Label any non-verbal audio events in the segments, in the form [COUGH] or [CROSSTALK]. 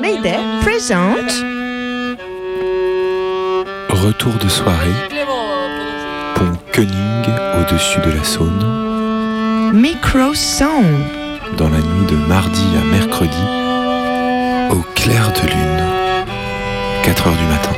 Mayday présente Retour de soirée, pont Koenig au-dessus de la Saône, Micro Sound. dans la nuit de mardi à mercredi, au clair de lune, 4 heures du matin.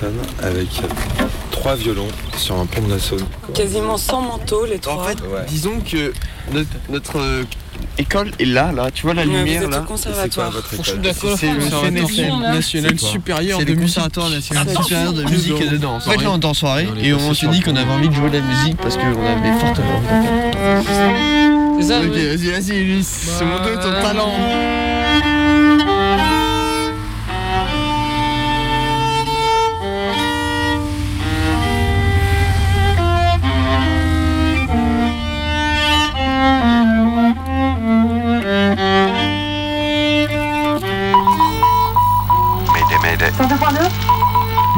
Personnes avec trois violons sur un pont de la Saône Quasiment sans manteau, les trois. En fait, Ouais. disons que notre, notre, euh, école est là, là. Tu vois la vous lumière êtes là? C'est conservatoire. le CNSM, national supérieur C'est de conservatoire national supérieur de musique et de danse. En fait, là, on était en soirée est et on s'est dit qu'on avait envie de jouer de la musique parce qu'on avait fortement envie d'en faire. C'est ça, Ok, vas-y, vas-y, Ulysse. C'est mon dos, ton talent.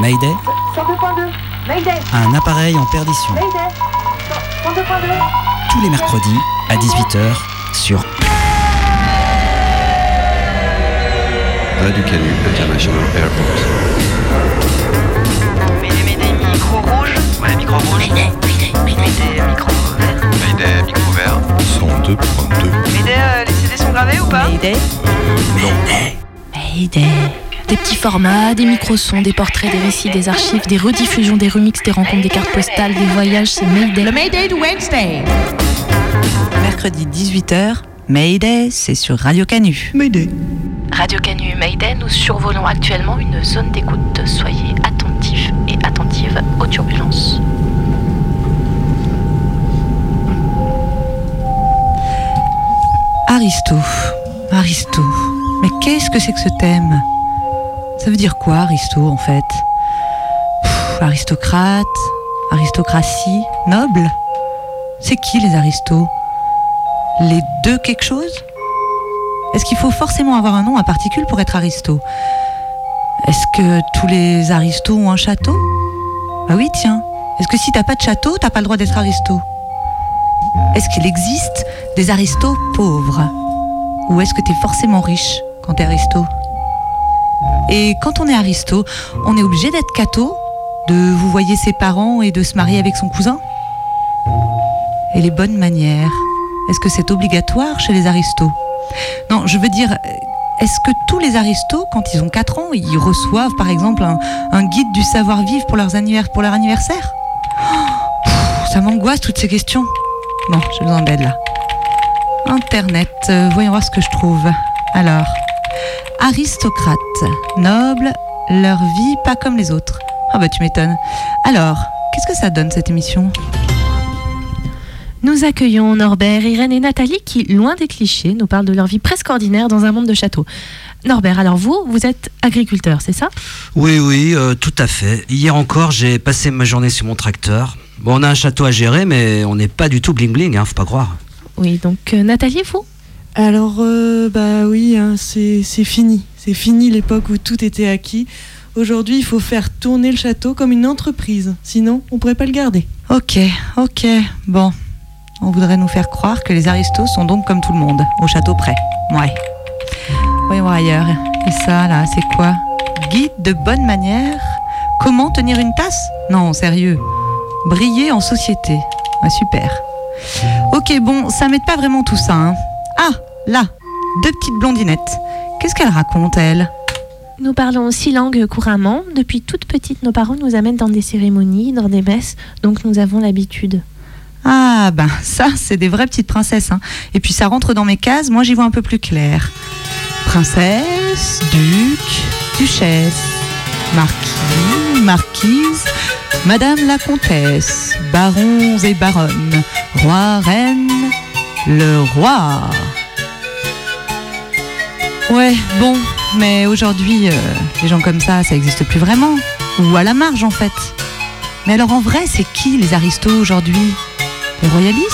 Mayday Un appareil en perdition. Tous les mercredis à 18h sur Radio Canu International Airport. Mayday, Mayday, micro rouge. Ouais, micro rouge. Mayday, Mayday, Mayday, micro vert. Mayday, micro vert. 102.2. Mayday, euh, les CD sont gravés ou pas Mayday. Mayday. Des petits formats, des micro-sons, des portraits, des récits, des archives, des rediffusions, des remixes, des rencontres, des cartes postales, des voyages, c'est Mayday. Le Mayday de Wednesday. Mercredi 18h, Mayday, c'est sur Radio Canu. Mayday. Radio Canu Mayday, nous survolons actuellement une zone d'écoute. Soyez attentifs et attentives aux turbulences. Aristo. Aristo. Mais qu'est-ce que c'est que ce thème? Ça veut dire quoi, Aristo, en fait? Aristocrate, aristocratie, noble? C'est qui les aristos Les deux quelque chose? Est-ce qu'il faut forcément avoir un nom à particule pour être aristo? Est-ce que tous les aristos ont un château? Ah oui, tiens. Est-ce que si t'as pas de château, t'as pas le droit d'être aristo? Est-ce qu'il existe des aristos pauvres? Ou est-ce que t'es forcément riche quand t'es aristo? Et quand on est aristo, on est obligé d'être catho De vous voyer ses parents et de se marier avec son cousin Et les bonnes manières Est-ce que c'est obligatoire chez les aristos? Non, je veux dire, est-ce que tous les aristos, quand ils ont 4 ans, ils reçoivent par exemple un, guide du savoir-vivre pour, leur anniversaire? Ça m'angoisse toutes ces questions. Bon, j'ai besoin d'aide là. Internet, euh, voyons voir ce que je trouve. Alors, aristocrates, nobles, leur vie pas comme les autres. Ah bah tu m'étonnes. Alors, qu'est-ce que ça donne cette émission? Nous accueillons Norbert, Irène et Nathalie qui, loin des clichés, nous parlent de leur vie presque ordinaire dans un monde de châteaux. Norbert, alors vous, vous êtes agriculteur, c'est ça? Oui, oui, euh, tout à fait. Hier encore, j'ai passé ma journée sur mon tracteur. Bon, on a un château à gérer, mais on n'est pas du tout bling-bling, hein, faut pas croire. Oui, donc euh, Nathalie, vous Alors, euh, bah oui, hein, c'est fini. C'est fini l'époque où tout était acquis. Aujourd'hui, il faut faire tourner le château comme une entreprise. Sinon, on pourrait pas le garder. Ok, ok, bon. On voudrait nous faire croire que les aristos sont donc comme tout le monde, au château près. Ouais. Voyons ailleurs. Et ça, là, c'est quoi? Guide de bonne manière? Comment tenir une tasse? Non, sérieux. Briller en société. Ah, super. Ok, bon, ça m'aide pas vraiment tout ça. hein. Ah, là, deux petites blondinettes. Qu'est-ce qu'elles racontent, elles? Nous parlons six langues couramment. Depuis toute petite, nos parents nous amènent dans des cérémonies, dans des messes, donc nous avons l'habitude. Ah ben ça, c'est des vraies petites princesses. hein. Et puis ça rentre dans mes cases, moi j'y vois un peu plus clair. Princesse, duc, duchesse, marquis, marquise, madame la comtesse, barons et baronnes, roi, reine, le roi. Ouais, bon, mais aujourd'hui, euh, les gens comme ça, ça n'existe plus vraiment. Ou à la marge en fait. Mais alors en vrai, c'est qui les aristos aujourd'hui? Les royalistes?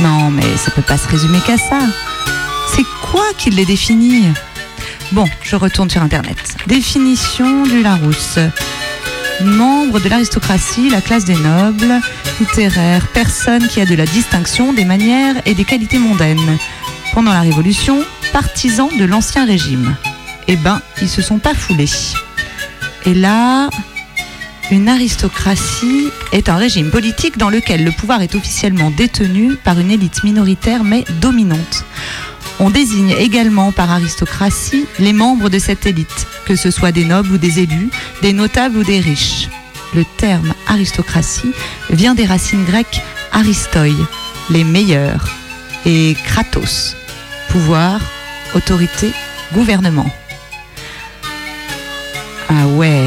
Non, mais ça peut pas se résumer qu'à ça. C'est quoi qui les définit? Bon, je retourne sur Internet. Définition du Larousse. Membre de l'aristocratie, la classe des nobles, littéraire, personne qui a de la distinction, des manières et des qualités mondaines. Pendant la Révolution, partisans de l'Ancien Régime. Eh ben, ils se sont pas foulés. Et là, une aristocratie est un régime politique dans lequel le pouvoir est officiellement détenu par une élite minoritaire mais dominante. On désigne également par aristocratie les membres de cette élite, que ce soit des nobles ou des élus, des notables ou des riches. Le terme aristocratie vient des racines grecques aristoi, les meilleurs, et kratos, pouvoir, autorité, gouvernement. Ah ouais,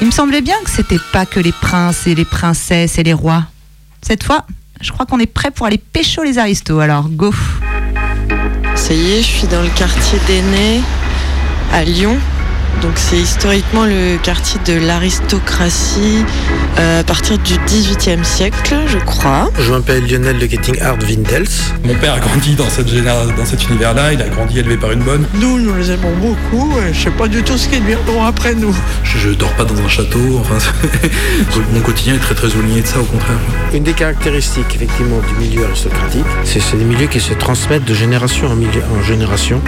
il me semblait bien que c'était pas que les princes et les princesses et les rois. Cette fois, je crois qu'on est prêt pour aller pécho les aristos, alors go Ça y est, je suis dans le quartier d'Aînés, à Lyon. Donc c'est historiquement le quartier de l'aristocratie euh, à partir du 18e siècle, je crois. Je m'appelle Lionel de Getting Hart Vindels. Mon père a grandi dans, cette généra- dans cet univers-là, il a grandi élevé par une bonne. Nous, nous les aimons beaucoup. et Je sais pas du tout ce qu'ils viendront après nous. Je, je dors pas dans un château, enfin, [LAUGHS] mon quotidien est très très éloigné de ça au contraire. Une des caractéristiques effectivement du milieu aristocratique, c'est c'est des milieux qui se transmettent de génération en, milieu- en génération,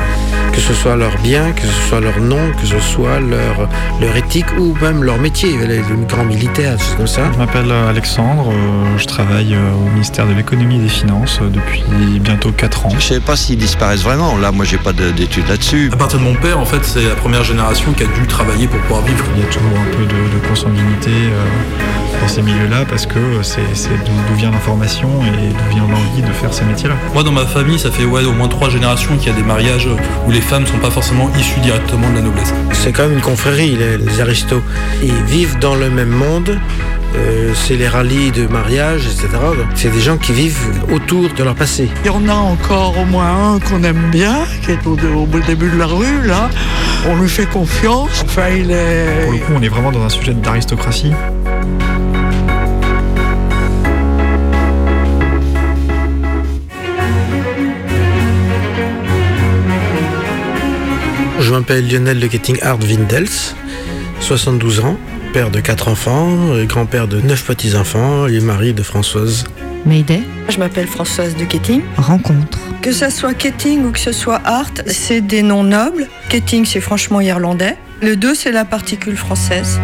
que ce soit leur bien, que ce soit leur nom, que ce soit leur, leur éthique ou même leur métier, les, les grands militaires, des choses comme ça. Je m'appelle Alexandre, euh, je travaille euh, au ministère de l'économie et des finances euh, depuis bientôt 4 ans. Je sais pas s'ils disparaissent vraiment. Là, moi, j'ai pas de- d'études là-dessus. À partir de mon père, en fait, c'est la première génération qui a dû travailler pour pouvoir vivre. Il y a toujours un peu de, de consanguinité euh, dans ces milieux-là parce que c'est c'est d'où vient l'information et d'où vient l'envie de faire ces métiers-là. Moi, dans ma famille, ça fait ouais, au moins trois générations qu'il y a des mariages où les femmes sont pas forcément issues directement de la noblesse. C'est quand même une confrérie, les, les aristos. Ils vivent dans le même monde. euh, c'est les rallyes de mariage, etc. C'est des gens qui vivent autour de leur passé. Il y en a encore au moins un qu'on aime bien, qui est au, au début de la rue, là. On lui fait confiance. Enfin, il est. Pour le coup, on est vraiment dans un sujet d'aristocratie. M'appelle Lionel de Getting Hart Vindels, 72 ans, père de 4 enfants, euh, grand-père de 9 petits-enfants et mari de Françoise. Mayday Je m'appelle Françoise de Ketting. Rencontre. Que ça soit Ketting ou que ce soit Hart, c'est des noms nobles. Ketting, c'est franchement irlandais. Le 2, c'est la particule française.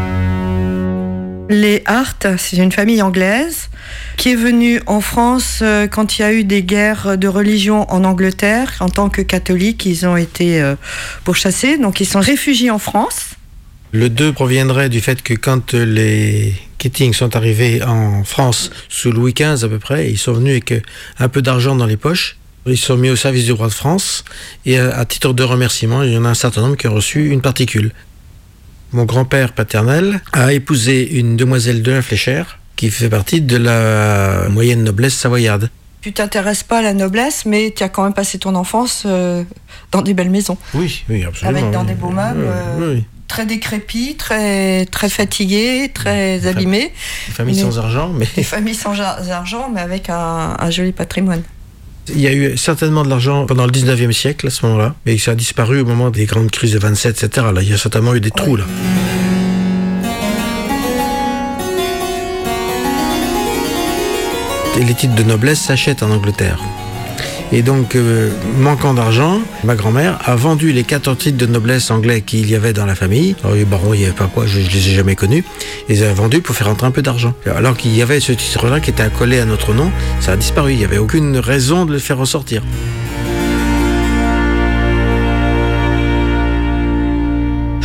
Les Hart, c'est une famille anglaise qui est venue en France euh, quand il y a eu des guerres de religion en Angleterre. En tant que catholiques, ils ont été euh, pourchassés, donc ils sont réfugiés en France. Le 2 proviendrait du fait que quand les Keating sont arrivés en France sous Louis XV à peu près, ils sont venus avec un peu d'argent dans les poches. Ils sont mis au service du roi de France et euh, à titre de remerciement, il y en a un certain nombre qui ont reçu une particule. Mon grand-père paternel a épousé une demoiselle de la Fléchère qui fait partie de la moyenne noblesse savoyarde. Tu t'intéresses pas à la noblesse, mais tu as quand même passé ton enfance euh, dans des belles maisons. Oui, oui, absolument. Avec dans oui. des beaux meubles, Oui, euh, oui. très décrépits, très, très fatigués, très abîmés. Des familles sans argent, mais Des familles sans argent, mais avec un, un joli patrimoine. Il y a eu certainement de l'argent pendant le 19e siècle à ce moment-là, mais ça a disparu au moment des grandes crises de 27, etc. Là, il y a certainement eu des trous là. Et les titres de noblesse s'achètent en Angleterre. Et donc, euh, manquant d'argent, ma grand-mère a vendu les 14 titres de noblesse anglais qu'il y avait dans la famille. Alors, les barons, il n'y avait pas quoi, je ne les ai jamais connus. Ils les a vendus pour faire rentrer un peu d'argent. Alors qu'il y avait ce titre-là qui était accolé à notre nom, ça a disparu. Il n'y avait aucune raison de le faire ressortir.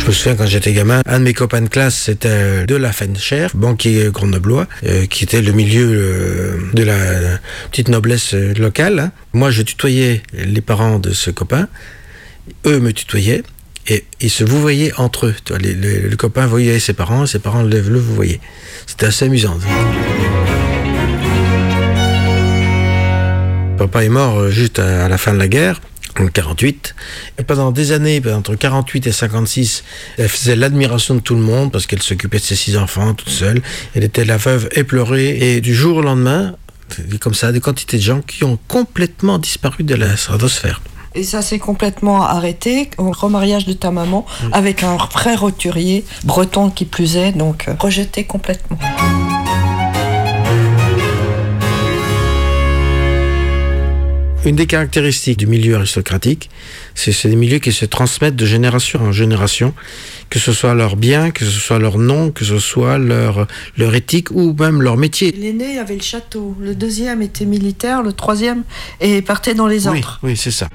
Me souviens quand j'étais gamin, un de mes copains de classe, c'était de la Fencher, banquier grenoblois, euh, qui était le milieu euh, de la petite noblesse euh, locale. hein. Moi, je tutoyais les parents de ce copain, eux me tutoyaient, et ils se vouvoyaient entre eux. Le copain voyait ses parents, ses parents le, le vouvoyaient. C'était assez amusant. Papa est mort euh, juste à la fin de la guerre. En 48. Et pendant des années, ben, entre 48 et 56, elle faisait l'admiration de tout le monde parce qu'elle s'occupait de ses six enfants toute seule. Elle était la veuve éplorée. Et du jour au lendemain, comme ça, des quantités de gens qui ont complètement disparu de la stratosphère. Et ça s'est complètement arrêté au remariage de ta maman avec un vrai roturier breton qui plus est, donc rejeté complètement. Une des caractéristiques du milieu aristocratique, c'est des milieux qui se transmettent de génération en génération, que ce soit leur bien, que ce soit leur nom, que ce soit leur, leur éthique ou même leur métier. L'aîné avait le château, le deuxième était militaire, le troisième et partait dans les Oui, ordres. oui, c'est ça.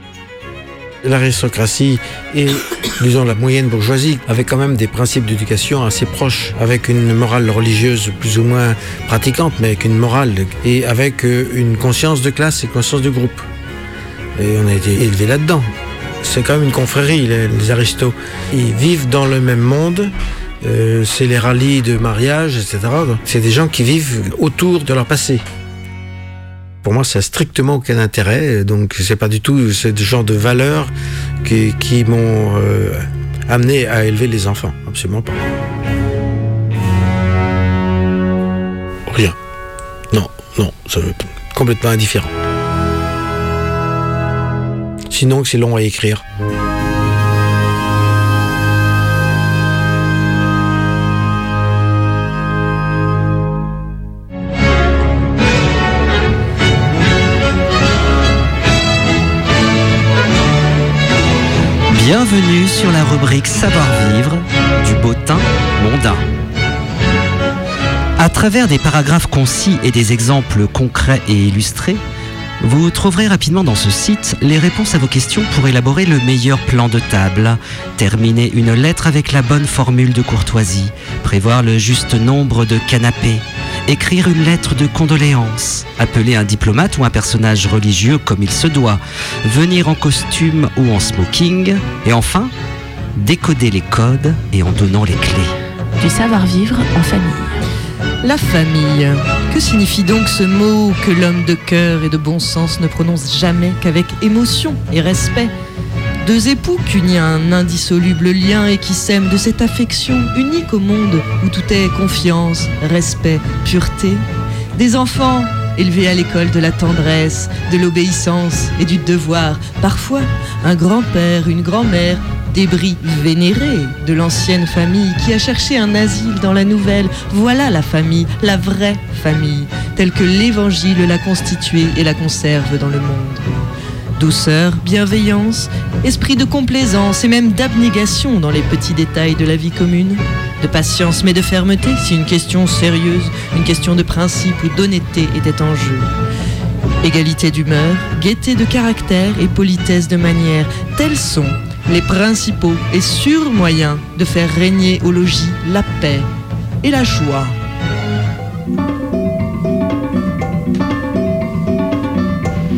L'aristocratie et, [COUGHS] disons, la moyenne bourgeoisie avaient quand même des principes d'éducation assez proches, avec une morale religieuse plus ou moins pratiquante, mais avec une morale et avec euh, une conscience de classe et conscience de groupe. Et on a été élevé là-dedans. C'est quand même une confrérie, les, aristos. Ils vivent dans le même monde. euh, c'est les rallyes de mariage, etc. C'est des gens qui vivent autour de leur passé. Pour moi, ça n'a strictement aucun intérêt. Donc, c'est pas du tout ce genre de valeurs qui, m'ont euh, amené à élever les enfants. Absolument pas. Rien. Non, non, complètement indifférent. Sinon, que c'est long à écrire. Bienvenue sur la rubrique Savoir-vivre du Bottin mondain. À travers des paragraphes concis et des exemples concrets et illustrés, vous trouverez rapidement dans ce site les réponses à vos questions pour élaborer le meilleur plan de table, terminer une lettre avec la bonne formule de courtoisie, prévoir le juste nombre de canapés, écrire une lettre de condoléances, appeler un diplomate ou un personnage religieux comme il se doit, venir en costume ou en smoking, et enfin, décoder les codes et en donnant les clés. Du savoir-vivre en famille. La famille. Que signifie donc ce mot que l'homme de cœur et de bon sens ne prononce jamais qu'avec émotion et respect? Deux époux qu'unit un indissoluble lien et qui s'aiment de cette affection unique au monde où tout est confiance, respect, pureté. Des enfants élevés à l'école de la tendresse, de l'obéissance et du devoir. Parfois, un grand-père, une grand-mère, débris vénérés de l'ancienne famille qui a cherché un asile dans la nouvelle. Voilà la famille, la vraie famille, telle que l'Évangile l'a constituée et la conserve dans le monde. Douceur, bienveillance, esprit de complaisance et même d'abnégation dans les petits détails de la vie commune. De patience mais de fermeté si une question sérieuse, une question de principe ou d'honnêteté était en jeu. Égalité d'humeur, gaieté de caractère et politesse de manière, tels sont les principaux et sûrs moyens de faire régner au logis la paix et la joie.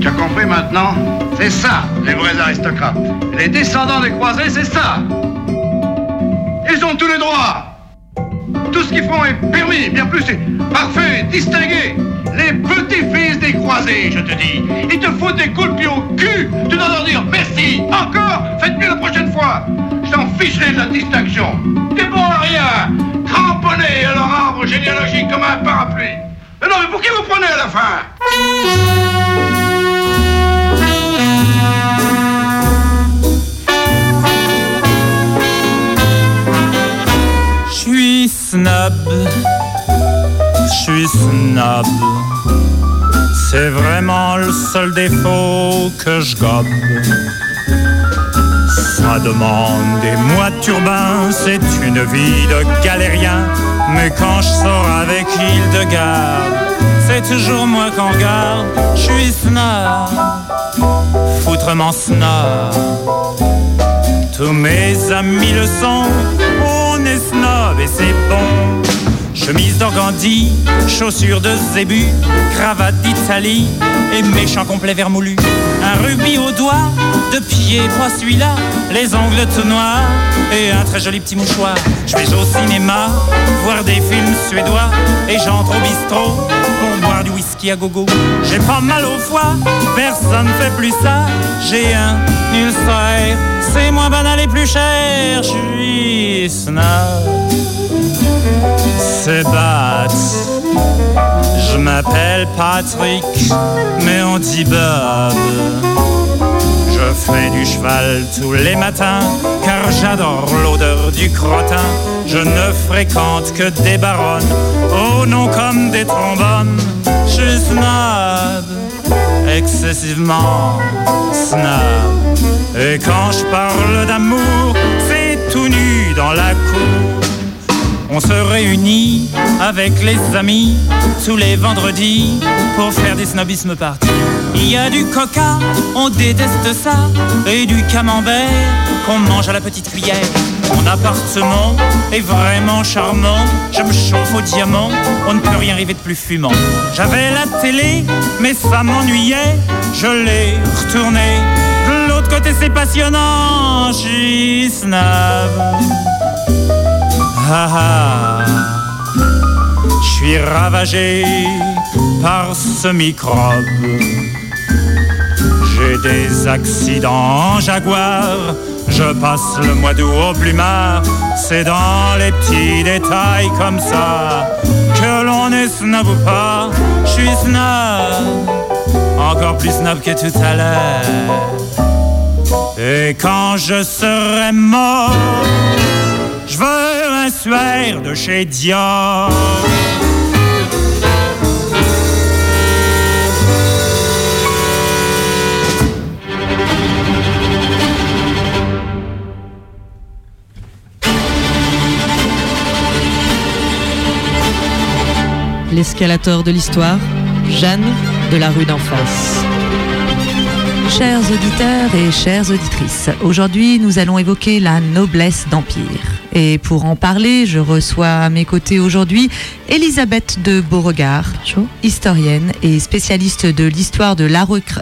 Tu as compris maintenant? C'est ça, les vrais aristocrates. Les descendants des croisés, c'est ça. Ils ont tous les droits. Tout ce qu'ils font est permis, bien plus, c'est parfait, distingué. Les petits-fils des croisés, je te dis. Ils te foutent des coups de pied au cul. Tu dois leur dire merci. Encore Faites mieux la prochaine fois. Je t'en ficherai de la distinction. T'es bon à rien. Cramponné à leur arbre généalogique comme un parapluie. Mais non, mais pour qui vous prenez à la fin? Je suis snob. C'est vraiment le seul défaut que je gobe. Ça demande des mois de turbin, c'est une vie de galérien. Mais quand je sors avec Hildegarde, c'est toujours moi qu'on regarde. Je suis snob, foutrement snob. Tous mes amis le sont, on est snob et c'est bon. Chemise d'organdi, chaussures de zébu, cravate d'Italie et méchant complet vermoulu. Un rubis au doigt, de pied pour celui-là, les ongles tout noirs et un très joli petit mouchoir. Je vais au cinéma, voir des films suédois et j'entre au bistrot pour boire du whisky à gogo. J'ai pas mal au foie, personne fait plus ça. J'ai un ulcère, c'est moins banal et plus cher. Je suis c'est bat. Je m'appelle Patrick, mais on dit Bob. Je fais du cheval tous les matins, car j'adore l'odeur du crottin. Je ne fréquente que des baronnes, oh non comme des trombones. Je suis snob, excessivement snob. Et quand je parle d'amour, c'est tout nu dans la cour. On se réunit avec les amis tous les vendredis pour faire des snobismes parties. Il y a du coca, on déteste ça, et du camembert qu'on mange à la petite cuillère. Mon appartement est vraiment charmant, je me chauffe au diamant, on ne peut rien rêver de plus fumant. J'avais la télé, mais ça m'ennuyait, je l'ai retournée. De l'autre côté c'est passionnant, suis snob. Ah ah, je suis ravagé par ce microbe. J'ai des accidents en jaguar, je passe le mois d'août au plumard. C'est dans les petits détails comme ça que l'on est snob ou pas. Je suis snob, encore plus snob que tout à l'heure. Et quand je serai mort, je veux de chez Dior. L'escalator de l'histoire, Jeanne de la rue d'en face. Chers auditeurs et chères auditrices, aujourd'hui nous allons évoquer la noblesse d'Empire. Et pour en parler, je reçois à mes côtés aujourd'hui Elisabeth de Beauregard, historienne et spécialiste de l'histoire de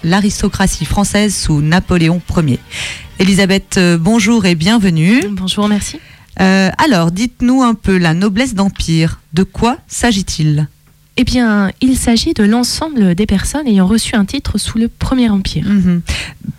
l'aristocratie française sous Napoléon Ier. Elisabeth, euh, bonjour et bienvenue. Bonjour, merci. Euh, alors, dites-nous un peu la noblesse d'Empire. De quoi s'agit-il? Eh bien, il s'agit de l'ensemble des personnes ayant reçu un titre sous le Premier Empire. Mhm.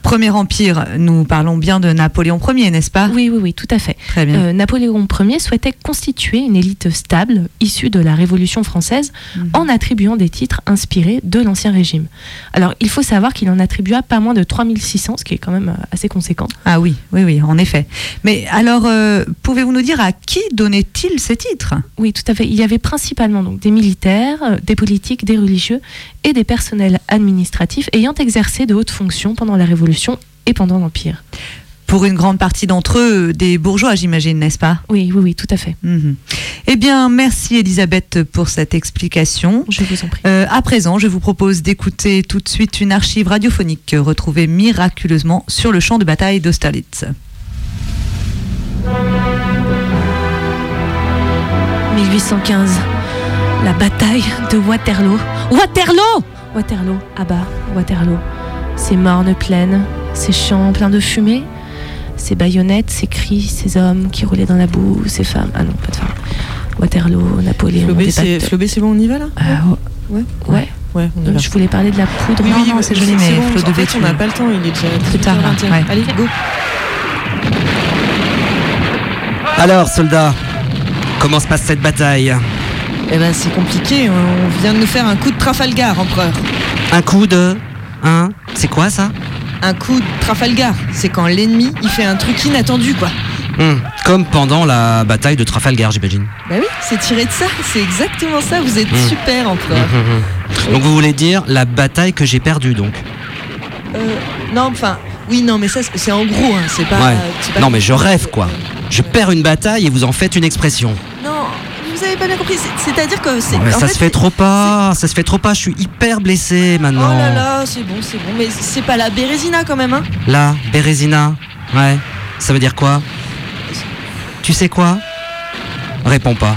Premier Empire, nous parlons bien de Napoléon Ier, n'est-ce pas Oui, oui, oui, tout à fait. Très bien. Euh, Napoléon Ier souhaitait constituer une élite stable, issue de la Révolution française, Mhm. en attribuant des titres inspirés de l'Ancien Régime. Alors, il faut savoir qu'il en attribua pas moins de 3600, ce qui est quand même euh, assez conséquent. Ah oui, oui, oui, en effet. Mais alors, euh, pouvez-vous nous dire à qui donnait-il ces titres Oui, tout à fait. Il y avait principalement donc des militaires, des politiques, des religieux et des personnels administratifs ayant exercé de hautes fonctions pendant la Révolution et pendant l'Empire. Pour une grande partie d'entre eux, des bourgeois, j'imagine, n'est-ce pas? Oui, oui, oui, tout à fait. Mhm. Eh bien, merci Elisabeth pour cette explication. Je vous en prie. Euh, à présent, je vous propose d'écouter tout de suite une archive radiophonique retrouvée miraculeusement sur le champ de bataille d'Austerlitz. 1815, la bataille de Waterloo. Waterloo Waterloo, ah bah, Waterloo. Ces mornes plaines, ces champs pleins de fumée, ces baïonnettes, ces cris, ces hommes qui roulaient dans la boue, ces femmes. Ah non, pas de femmes. Waterloo, Napoléon. Flobé, c'est bon, on y va là Ah, Ouais. Ouais. Ouais, on Euh. Je voulais parler de la poudre. Oui, Non, oui, non, mais c'est joli, bon, mais Flo fait, on n'a pas le temps, il est déjà Plus tard, là, 18h21. ouais. Allez, go. Alors, soldats, comment se passe cette bataille? Eh ben, c'est compliqué. On vient de nous faire un coup de Trafalgar, empereur. Un coup de. Hein C'est quoi ça Un coup de Trafalgar. C'est quand l'ennemi, il fait un truc inattendu, quoi. Hmm, Comme pendant la bataille de Trafalgar, j'imagine. Bah oui, c'est tiré de ça. C'est exactement ça. Vous êtes Hmm. super. Mhm, mhm. Donc vous voulez dire la bataille que j'ai perdue, donc Euh, non, enfin, oui, non, mais ça, c'est- en gros. Hein, c'est pas. Ouais. pas- Non, mais je rêve, quoi. Je perds une bataille et vous en faites une expression. Vous avez pas bien compris. c'est- C'est-à-dire que c'est. Ça fait, se fait trop pas, ça se fait trop pas, je suis hyper blessé Oh maintenant. là là, c'est bon, c'est bon. Mais c'est pas la Bérésina quand même, hein Là, Bérésina, ouais. Ça veut dire quoi? Tu sais quoi? Réponds pas.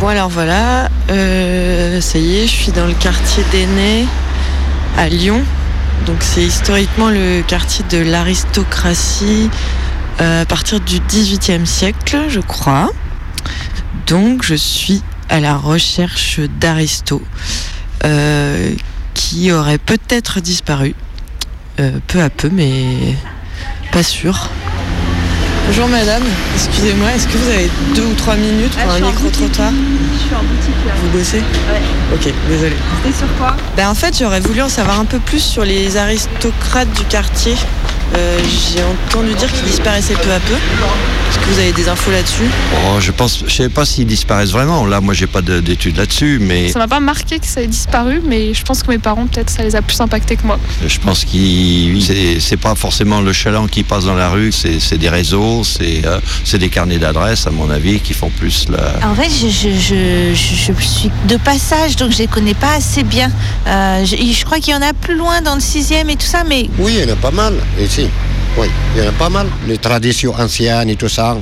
Bon alors voilà, euh, ça y est, je suis dans le quartier d'Aînés à Lyon. Donc c'est historiquement le quartier de l'aristocratie euh, à partir du XVIIIe siècle, je crois. Donc je suis à la recherche d'Aristo, euh, qui aurait peut-être disparu, euh, peu à peu, mais pas sûr. Bonjour madame, excusez-moi, est-ce que vous avez deux ou trois minutes pour un micro-trottoir Je suis en boutique là. Vous bossez Ouais. Ok, désolé. C'était sur quoi? Ben, en fait, j'aurais voulu en savoir un peu plus sur les aristocrates du quartier. Euh, J'ai entendu dire qu'ils disparaissaient peu à peu. Est-ce que vous avez des infos là-dessus? Oh, je pense, je sais pas s'ils disparaissent vraiment. Là, moi, j'ai pas de- d'études là-dessus, mais Ça m'a pas marqué que ça ait disparu, mais je pense que mes parents, peut-être, ça les a plus impactés que moi. je pense qu'ils, c'est- pas forcément le chaland qui passe dans la rue, c'est des réseaux, c'est euh, c'est des carnets d'adresses, à mon avis, qui font plus la. En fait, je, je, je, je- je suis de passage, donc je les connais pas assez bien. Euh, je, je crois qu'il y en a plus loin dans le sixième et tout ça, mais Oui, il y en a pas mal ici. Oui, il y en a pas mal. Les traditions anciennes et tout ça,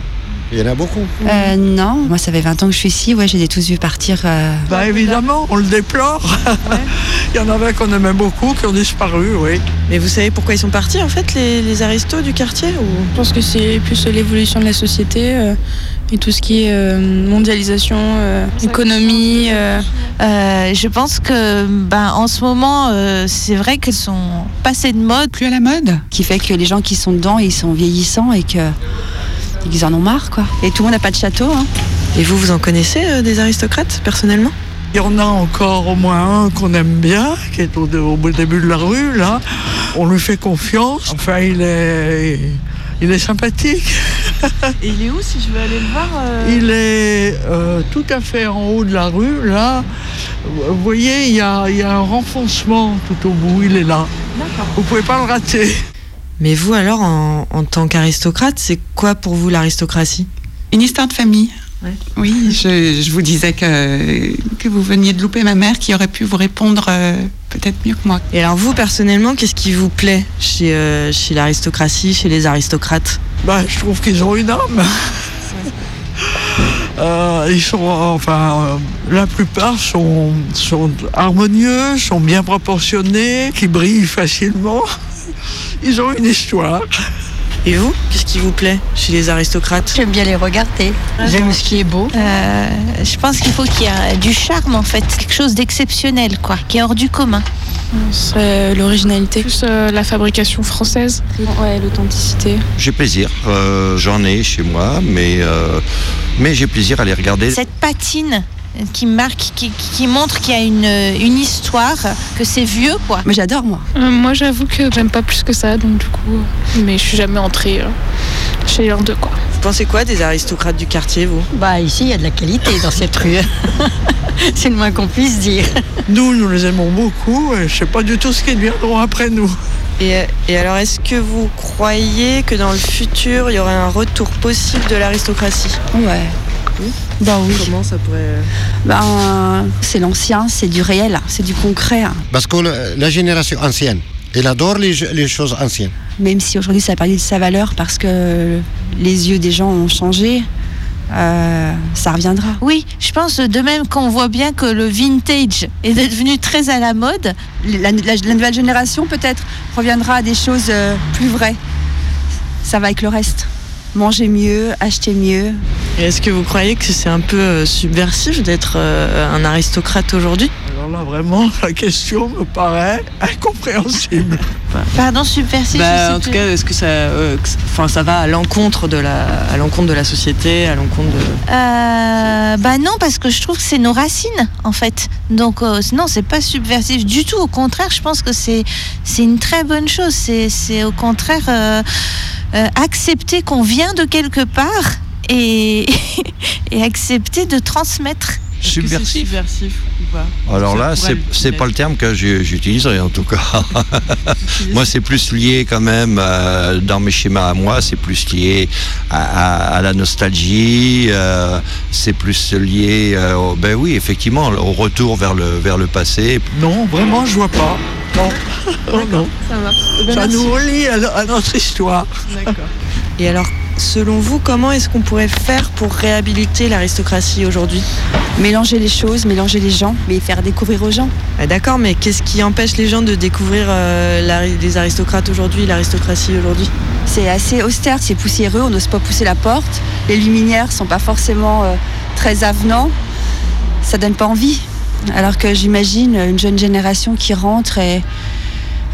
il y en a beaucoup. Euh, non, moi ça fait 20 ans que je suis ici, ouais, j'ai les tous vu partir. euh, Bah évidemment, on le déplore. [LAUGHS] Il y en avait qu'on aimait beaucoup qui ont disparu, oui. Mais vous savez pourquoi ils sont partis en fait, les, les aristos du quartier ou... Je pense que c'est plus l'évolution de la société euh, et tout ce qui est euh, mondialisation, euh, économie. euh. euh, je pense que ben, en ce moment, euh, c'est vrai qu'elles sont passées de mode. Plus à la mode Qui fait que les gens qui sont dedans, ils sont vieillissants et que ils en ont marre, quoi. Et tout le monde n'a pas de château, hein. Et vous, vous en connaissez euh, des aristocrates personnellement? Il y en a encore au moins un qu'on aime bien, qui est au, au début de la rue, là. On lui fait confiance. Enfin, il est, il est sympathique. [LAUGHS] Et il est où si je veux aller le voir euh Il est euh, tout à fait en haut de la rue, là. Vous voyez, il y a, il y a un renfoncement tout au bout, il est là. Vous pouvez pas le rater. Mais vous alors, en, en tant qu'aristocrate, c'est quoi pour vous l'aristocratie? Une histoire de famille. Oui, je, je vous disais que, que vous veniez de louper ma mère qui aurait pu vous répondre euh, peut-être mieux que moi. Et alors vous, personnellement, qu'est-ce qui vous plaît chez, euh, chez l'aristocratie, chez les aristocrates? Bah, je trouve qu'ils ont une âme. [LAUGHS] Euh, ils sont, enfin, euh, la plupart sont, sont harmonieux, sont bien proportionnés, qui brillent facilement. Ils ont une histoire. Et vous, qu'est-ce qui vous plaît chez les aristocrates J'aime bien les regarder. J'aime ce qui est beau. Euh, je pense qu'il faut qu'il y ait du charme en fait, quelque chose d'exceptionnel quoi, qui est hors du commun. L'originalité. Plus euh, la fabrication française. Ouais, l'authenticité. J'ai plaisir, euh, j'en ai chez moi, mais euh, mais j'ai plaisir à les regarder. Cette patine qui marque, qui, qui montre qu'il y a une, une histoire, que c'est vieux quoi. Mais j'adore moi. Euh, moi, j'avoue que j'aime pas plus que ça, donc du coup. euh, Mais je suis jamais entrée euh, chez l'un d'eux, quoi. Vous pensez quoi des aristocrates du quartier, vous? Bah ici, il y a de la qualité dans cette rue. [LAUGHS] C'est le moins qu'on puisse dire. Nous, nous les aimons beaucoup. Et je sais pas du tout ce qu'ils deviendront après nous. Et, euh, et alors, est-ce que vous croyez que dans le futur, il y aurait un retour possible de l'aristocratie? Ouais. Bah oui. Comment ça pourrait... euh, Ben, c'est l'ancien, c'est du réel, c'est du concret. Parce que le- la génération ancienne, elle adore les, les choses anciennes. Même si aujourd'hui ça a perdu de sa valeur parce que les yeux des gens ont changé, euh, ça reviendra. Oui, je pense de même qu'on voit bien que le vintage est devenu très à la mode. La, la- la nouvelle génération peut-être reviendra à des choses euh, plus vraies. Ça va avec le reste. Manger mieux, acheter mieux. Est-ce que vous croyez que c'est un peu euh, subversif d'être euh, un aristocrate aujourd'hui? Là, vraiment, [LAUGHS] la question me paraît incompréhensible. Pardon, subversif Bah, en tout plus. cas, est-ce que ça, euh, que- enfin, ça va à l'encontre de la, à l'encontre de la société, à l'encontre de. Euh, bah non, parce que je trouve que c'est nos racines, en fait. Donc, euh, non, c'est pas subversif du tout. Au contraire, je pense que c'est c'est une très bonne chose. C'est c'est au contraire euh, euh, accepter qu'on vient de quelque part et, [LAUGHS] et accepter de transmettre. Subversif. subversif ou pas Alors là, c'est pas le terme que j'utiliserai en tout cas. moi, c'est plus lié quand même euh, dans mes schémas à moi, c'est plus lié à, à- à la nostalgie, euh, c'est plus lié, euh, au- ben oui, effectivement, au retour vers le vers le passé. Non, vraiment, je vois pas. Non. Oh non. Ça marche. Ça nous relie à, à notre histoire. D'accord. Et alors, selon vous, comment est-ce qu'on pourrait faire pour réhabiliter l'aristocratie aujourd'hui? Mélanger les choses, mélanger les gens, mais faire découvrir aux gens. Ah, D'accord, mais qu'est-ce qui empêche les gens de découvrir euh, les aristocrates aujourd'hui, l'aristocratie aujourd'hui? C'est assez austère, c'est poussiéreux, on n'ose pas pousser la porte. Les luminaires sont pas forcément euh, très avenants. Ça donne pas envie. Alors que j'imagine une jeune génération qui rentre et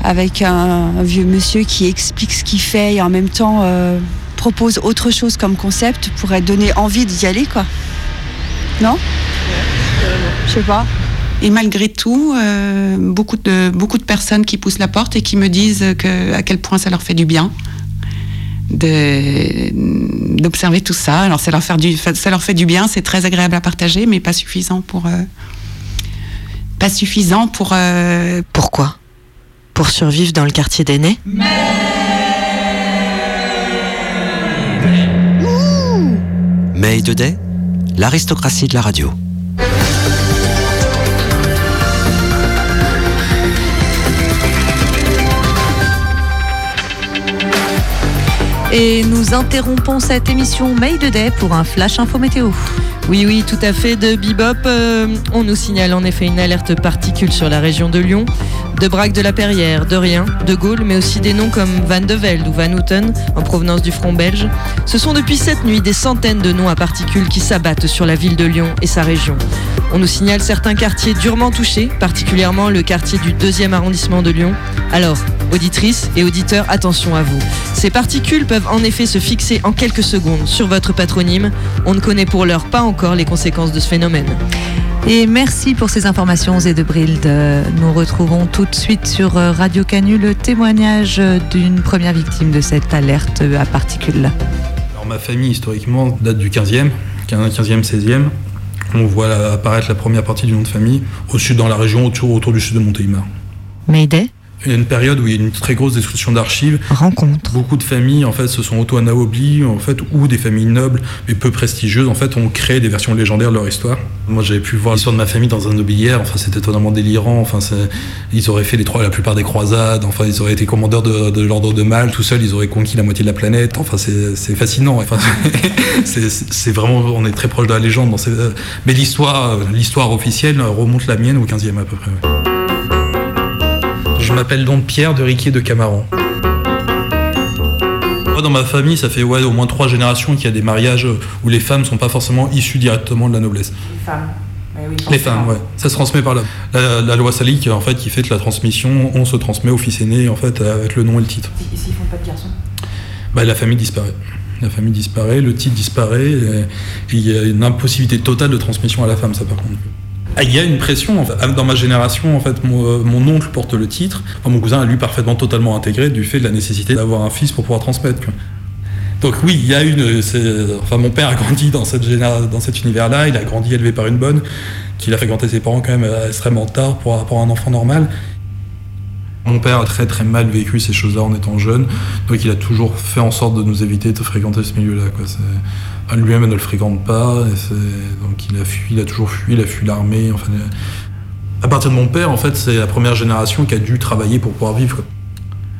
avec un, un vieux monsieur qui explique ce qu'il fait et en même temps euh, propose autre chose comme concept pourrait donner envie d'y aller, quoi. Non? Je sais pas. Et malgré tout, euh, beaucoup, de, beaucoup de personnes qui poussent la porte et qui me disent que, à quel point ça leur fait du bien de- d'observer tout ça. Alors ça leur, fait du, ça leur fait du bien, c'est très agréable à partager, mais pas suffisant pour... euh, pas suffisant pour... euh, Pourquoi? Pour survivre dans le quartier d'aînés May de Day, l'aristocratie de la radio. Et nous interrompons cette émission Made Day pour un flash info météo. Oui, oui, tout à fait. De Bebop, euh, on nous signale en effet une alerte particule sur la région de Lyon, de Braque de la Perrière, de Rien, de Gaulle, mais aussi des noms comme Van de Velde ou Van Houten en provenance du front belge. Ce sont depuis cette nuit des centaines de noms à particules qui s'abattent sur la ville de Lyon et sa région. On nous signale certains quartiers durement touchés, particulièrement le quartier du 2e arrondissement de Lyon. Alors, auditrices et auditeurs, attention à vous. Ces particules peuvent en effet se fixer en quelques secondes sur votre patronyme. On ne connaît pour l'heure pas encore les conséquences de ce phénomène. Et merci pour ces informations, Zedebrilde. Euh, Nous retrouvons tout de suite sur euh, Radio Canu le témoignage euh, d'une première victime de cette alerte euh, à particules. Alors ma famille historiquement date du 15e, 15e, 16e. On voit apparaître la première partie du nom de famille au sud dans la région autour, autour du sud de Montélimar. Mayday? Il y a une période où il y a une très grosse destruction d'archives. Rencontre. Beaucoup de familles en fait se sont auto-anaoblies en fait ou des familles nobles mais peu prestigieuses en fait ont créé des versions légendaires de leur histoire. Moi j'avais pu voir l'histoire de ma famille dans un nobiliaire. Enfin c'était totalement délirant. Enfin ils auraient fait les trois la plupart des croisades. Enfin ils auraient été commandeurs de, de l'ordre de Mal. Tout seuls ils auraient conquis la moitié de la planète. Enfin c'est fascinant. Enfin [LAUGHS] c'est c'est vraiment on est très proche de la légende. Dans ces- mais l'histoire l'histoire officielle remonte la mienne au 15e à peu près. ouais. Je m'appelle donc Pierre de Riquier de Camaran. Moi, dans ma famille, ça fait ouais, au moins trois générations qu'il y a des mariages où les femmes sont pas forcément issues directement de la noblesse. Les femmes. Les femmes, ouais. Ça se transmet par la, la, la loi salique, en fait, qui fait que la transmission, on se transmet au fils aîné, en fait, avec le nom et le titre. Et s'ils font pas de garçons Bah, la famille disparaît. La famille disparaît, le titre disparaît, et il y a une impossibilité totale de transmission à la femme, ça par contre. Ah, Il y a une pression. fait. Dans ma génération, en fait, mon, euh, mon oncle porte le titre. Enfin, mon cousin a lui parfaitement totalement intégré du fait de la nécessité d'avoir un fils pour pouvoir transmettre. Donc oui, il y a une. c'est- Enfin, mon père a grandi dans, cette dans cet univers-là. Il a grandi élevé par une bonne, qu'il a fréquenté ses parents quand même euh, extrêmement tard pour un enfant normal. Mon père a très très mal vécu ces choses-là en étant jeune, donc il a toujours fait en sorte de nous éviter de fréquenter ce milieu-là. enfin, Lui-même ne le fréquente pas, donc il a fui, il a toujours fui, il a fui l'armée. Enfin, à partir de mon père, en fait, c'est la première génération qui a dû travailler pour pouvoir vivre.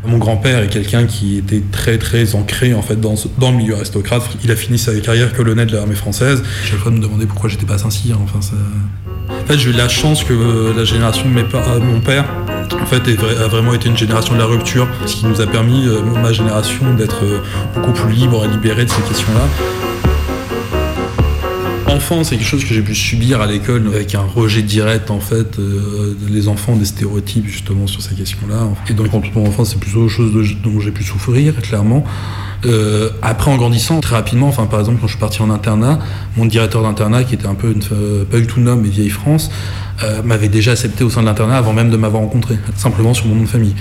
Mon grand-père est quelqu'un qui était très très ancré en fait dans, le milieu aristocrate. Il a fini sa carrière colonel de l'armée française. Chaque fois, me demandait pourquoi j'étais pas ça- en fait, j'ai eu la chance que euh, la génération de mes euh, mon père en a vraiment été une génération de la rupture, ce qui nous a permis, euh, ma génération, d'être beaucoup plus libre et libéré de ces questions-là. Enfant, c'est quelque chose que j'ai pu subir à l'école avec un rejet direct en fait, euh, les enfants des stéréotypes justement sur ces questions-là. Et donc en toute mon enfance, c'est plutôt chose dont j'ai pu souffrir clairement. Euh, après, en grandissant très rapidement, enfin par exemple quand je suis parti en internat, mon directeur d'internat qui était un peu une, euh, pas du tout noble mais vieille France, m'avait déjà accepté au sein de l'internat avant même de m'avoir rencontré, simplement sur mon nom de famille.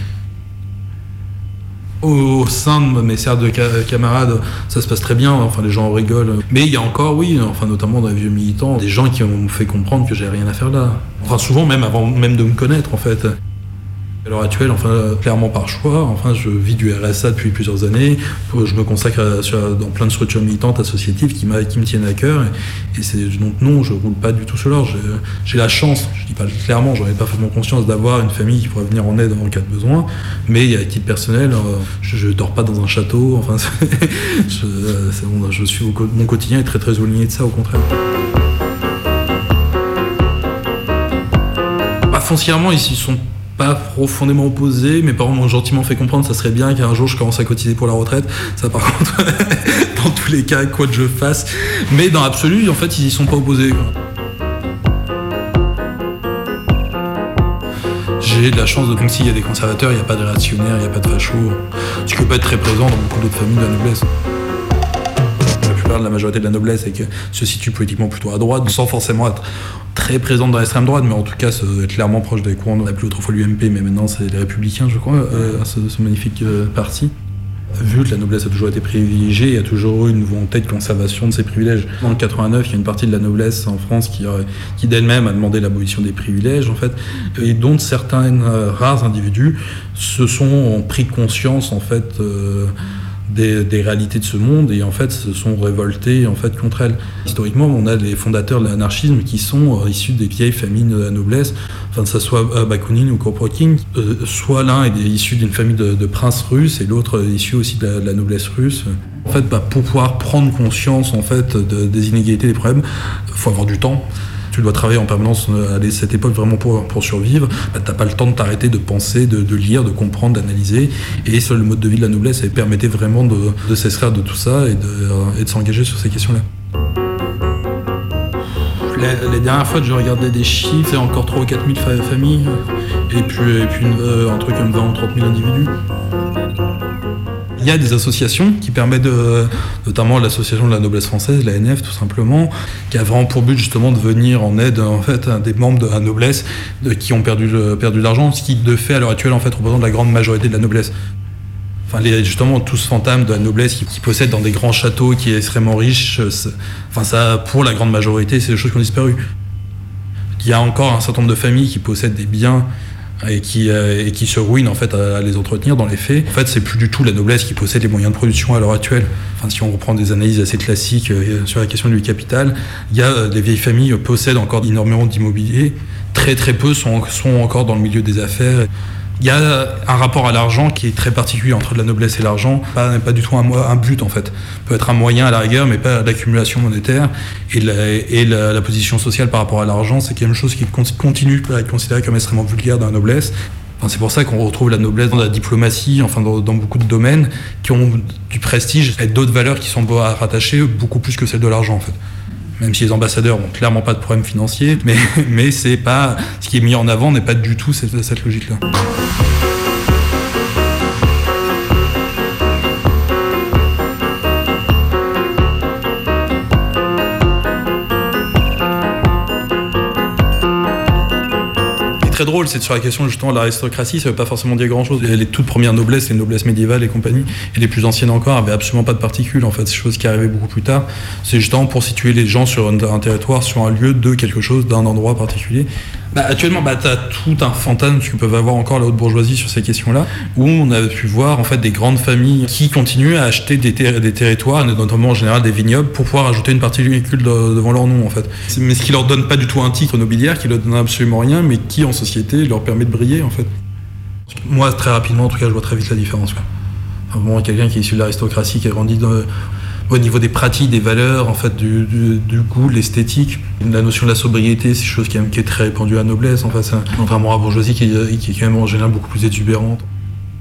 Au sein de mes cercles de ca- camarades, ça se passe très bien, enfin les gens rigolent. Mais il y a encore, oui, enfin notamment dans les vieux militants, des gens qui m'ont fait comprendre que j'ai rien à faire là. Enfin souvent même avant même de me connaître en fait. À l'heure actuelle, enfin, clairement par choix, enfin, je vis du RSA depuis plusieurs années. Je me consacre dans plein de structures militantes associatives qui, qui me tiennent à cœur. Et, c'est donc non, je roule pas du tout sur l'or. J'ai- la chance, je dis pas clairement, j'en ai parfaitement conscience d'avoir une famille qui pourrait venir en aide en cas de besoin. Mais à titre personnel, euh, je, je dors pas dans un château. Enfin, [LAUGHS] je, suis mon quotidien est très très éloigné de ça, au contraire. Bah, foncièrement, ils sont pas profondément opposés. Mes parents m'ont gentiment fait comprendre que ça serait bien qu'un jour je commence à cotiser pour la retraite. Ça, par [LAUGHS] contre, dans tous les cas, quoi que je fasse. Mais dans l'absolu, en fait, ils y sont pas opposés. J'ai de la chance de donc s'il y a des conservateurs, il n'y a pas de réactionnaires, il n'y a pas de fachos. Ce qui peut pas être très présent dans beaucoup d'autres familles de la noblesse. De la majorité de la noblesse et que se situe politiquement plutôt à droite, sans forcément être très présente dans l'extrême droite, mais en tout cas être clairement proche des courants. On appelé autrefois l'UMP, mais maintenant c'est les Républicains, je crois, euh, ce, magnifique euh, parti. Vu que la noblesse a toujours été privilégiée, il y a toujours eu une volonté de conservation de ses privilèges. En 89, il y a une partie de la noblesse en France qui, qui d'elle-même a demandé l'abolition des privilèges, en fait, et dont certains euh, rares individus se sont pris conscience, en fait, euh, des, réalités de ce monde et en fait se sont révoltés en fait contre elles. Historiquement, on a les fondateurs de l'anarchisme qui sont euh, issus des vieilles familles de la noblesse, enfin que ce soit Bakounine ou Kropotkin, euh, soit l'un est issu d'une famille de, princes russes et l'autre issu aussi de la, noblesse russe. En fait, bah, pour pouvoir prendre conscience en fait de- des inégalités, des problèmes, faut avoir du temps. Tu dois travailler en permanence euh, à cette époque vraiment pour, pour survivre. Bah, T'as pas le temps de t'arrêter, de penser, de, lire, de comprendre, d'analyser. Et le mode de vie de la noblesse elle permettait vraiment de, de de tout ça et de, euh, de s'engager sur ces questions-là. Les, dernières fois que je regardais des chiffres, c'est encore 3 ou 4 000 fa- familles, et puis, et puis une- euh, un truc comme 20 ou 30 000 individus. Il y a des associations qui permettent, de, notamment l'association de la noblesse française, la NF tout simplement, qui a vraiment pour but justement de venir en aide en fait à des membres de la noblesse qui ont perdu perdu de l'argent, ce qui de fait à l'heure actuelle en fait représente la grande majorité de la noblesse. Enfin, les, justement, tout ce de la noblesse qui, qui possède dans des grands châteaux, qui est extrêmement riche, euh, enfin, ça, pour la grande majorité, c'est des choses qui ont disparu. Il y a encore un certain nombre de familles qui possèdent des biens et qui, euh, et qui se ruinent en fait à, les entretenir dans les faits. En fait, c'est plus du tout la noblesse qui possède les moyens de production à l'heure actuelle. Enfin, si on reprend des analyses assez classiques euh, sur la question du capital, il y a euh, les vieilles familles possèdent encore énormément d'immobilier. Très très peu sont, sont encore dans le milieu des affaires. Il y a un rapport à l'argent qui est très particulier entre la noblesse et l'argent, pas, pas du tout un, un but en fait. Peut être un moyen à la rigueur, mais pas l'accumulation monétaire. Et, la, position sociale par rapport à l'argent, c'est quelque chose qui con- continue à être considéré comme extrêmement vulgaire dans la noblesse. Enfin, c'est pour ça qu'on retrouve la noblesse dans la diplomatie, enfin dans, dans beaucoup de domaines qui ont du prestige et d'autres valeurs qui sont rattachées beaucoup plus que celles de l'argent en fait. Même si les ambassadeurs n'ont clairement pas de problème financier, mais, [LAUGHS] mais c'est pas ce qui est mis en avant n'est pas du tout cette, cette logique-là. Très drôle, c'est sur la question justement de l'aristocratie, ça veut pas forcément dire grand chose. Les, toutes premières noblesses, les noblesses médiévales et compagnie, et les plus anciennes encore, avaient absolument pas de particules en fait, c'est chose qui arrivait beaucoup plus tard. C'est justement pour situer les gens sur un territoire, sur un lieu de quelque chose, d'un endroit particulier. Bah, actuellement, bah, tu as tout un fantasme que peuvent avoir encore la haute bourgeoisie sur ces questions-là, où on a pu voir en fait des grandes familles qui continuent à acheter des, ter- des territoires, notamment en général des vignobles, pour pouvoir ajouter une partie véhicule devant leur nom en fait. Mais ce qui leur donne pas du tout un titre nobiliaire, qui leur donne absolument rien, mais qui en société leur permet de briller en fait. Moi, très rapidement, en tout cas, je vois très vite la différence. quoi. Bon, quelqu'un qui est issu de l'aristocratie, qui a grandi dans- au niveau des pratiques, des valeurs, en fait, du, du- du goût, l'esthétique. La notion de la sobriété, c'est chose qui est, très répandue à la noblesse, en fait, ça. contrairement à la bourgeoisie qui est, qui est quand même en général beaucoup plus exubérante.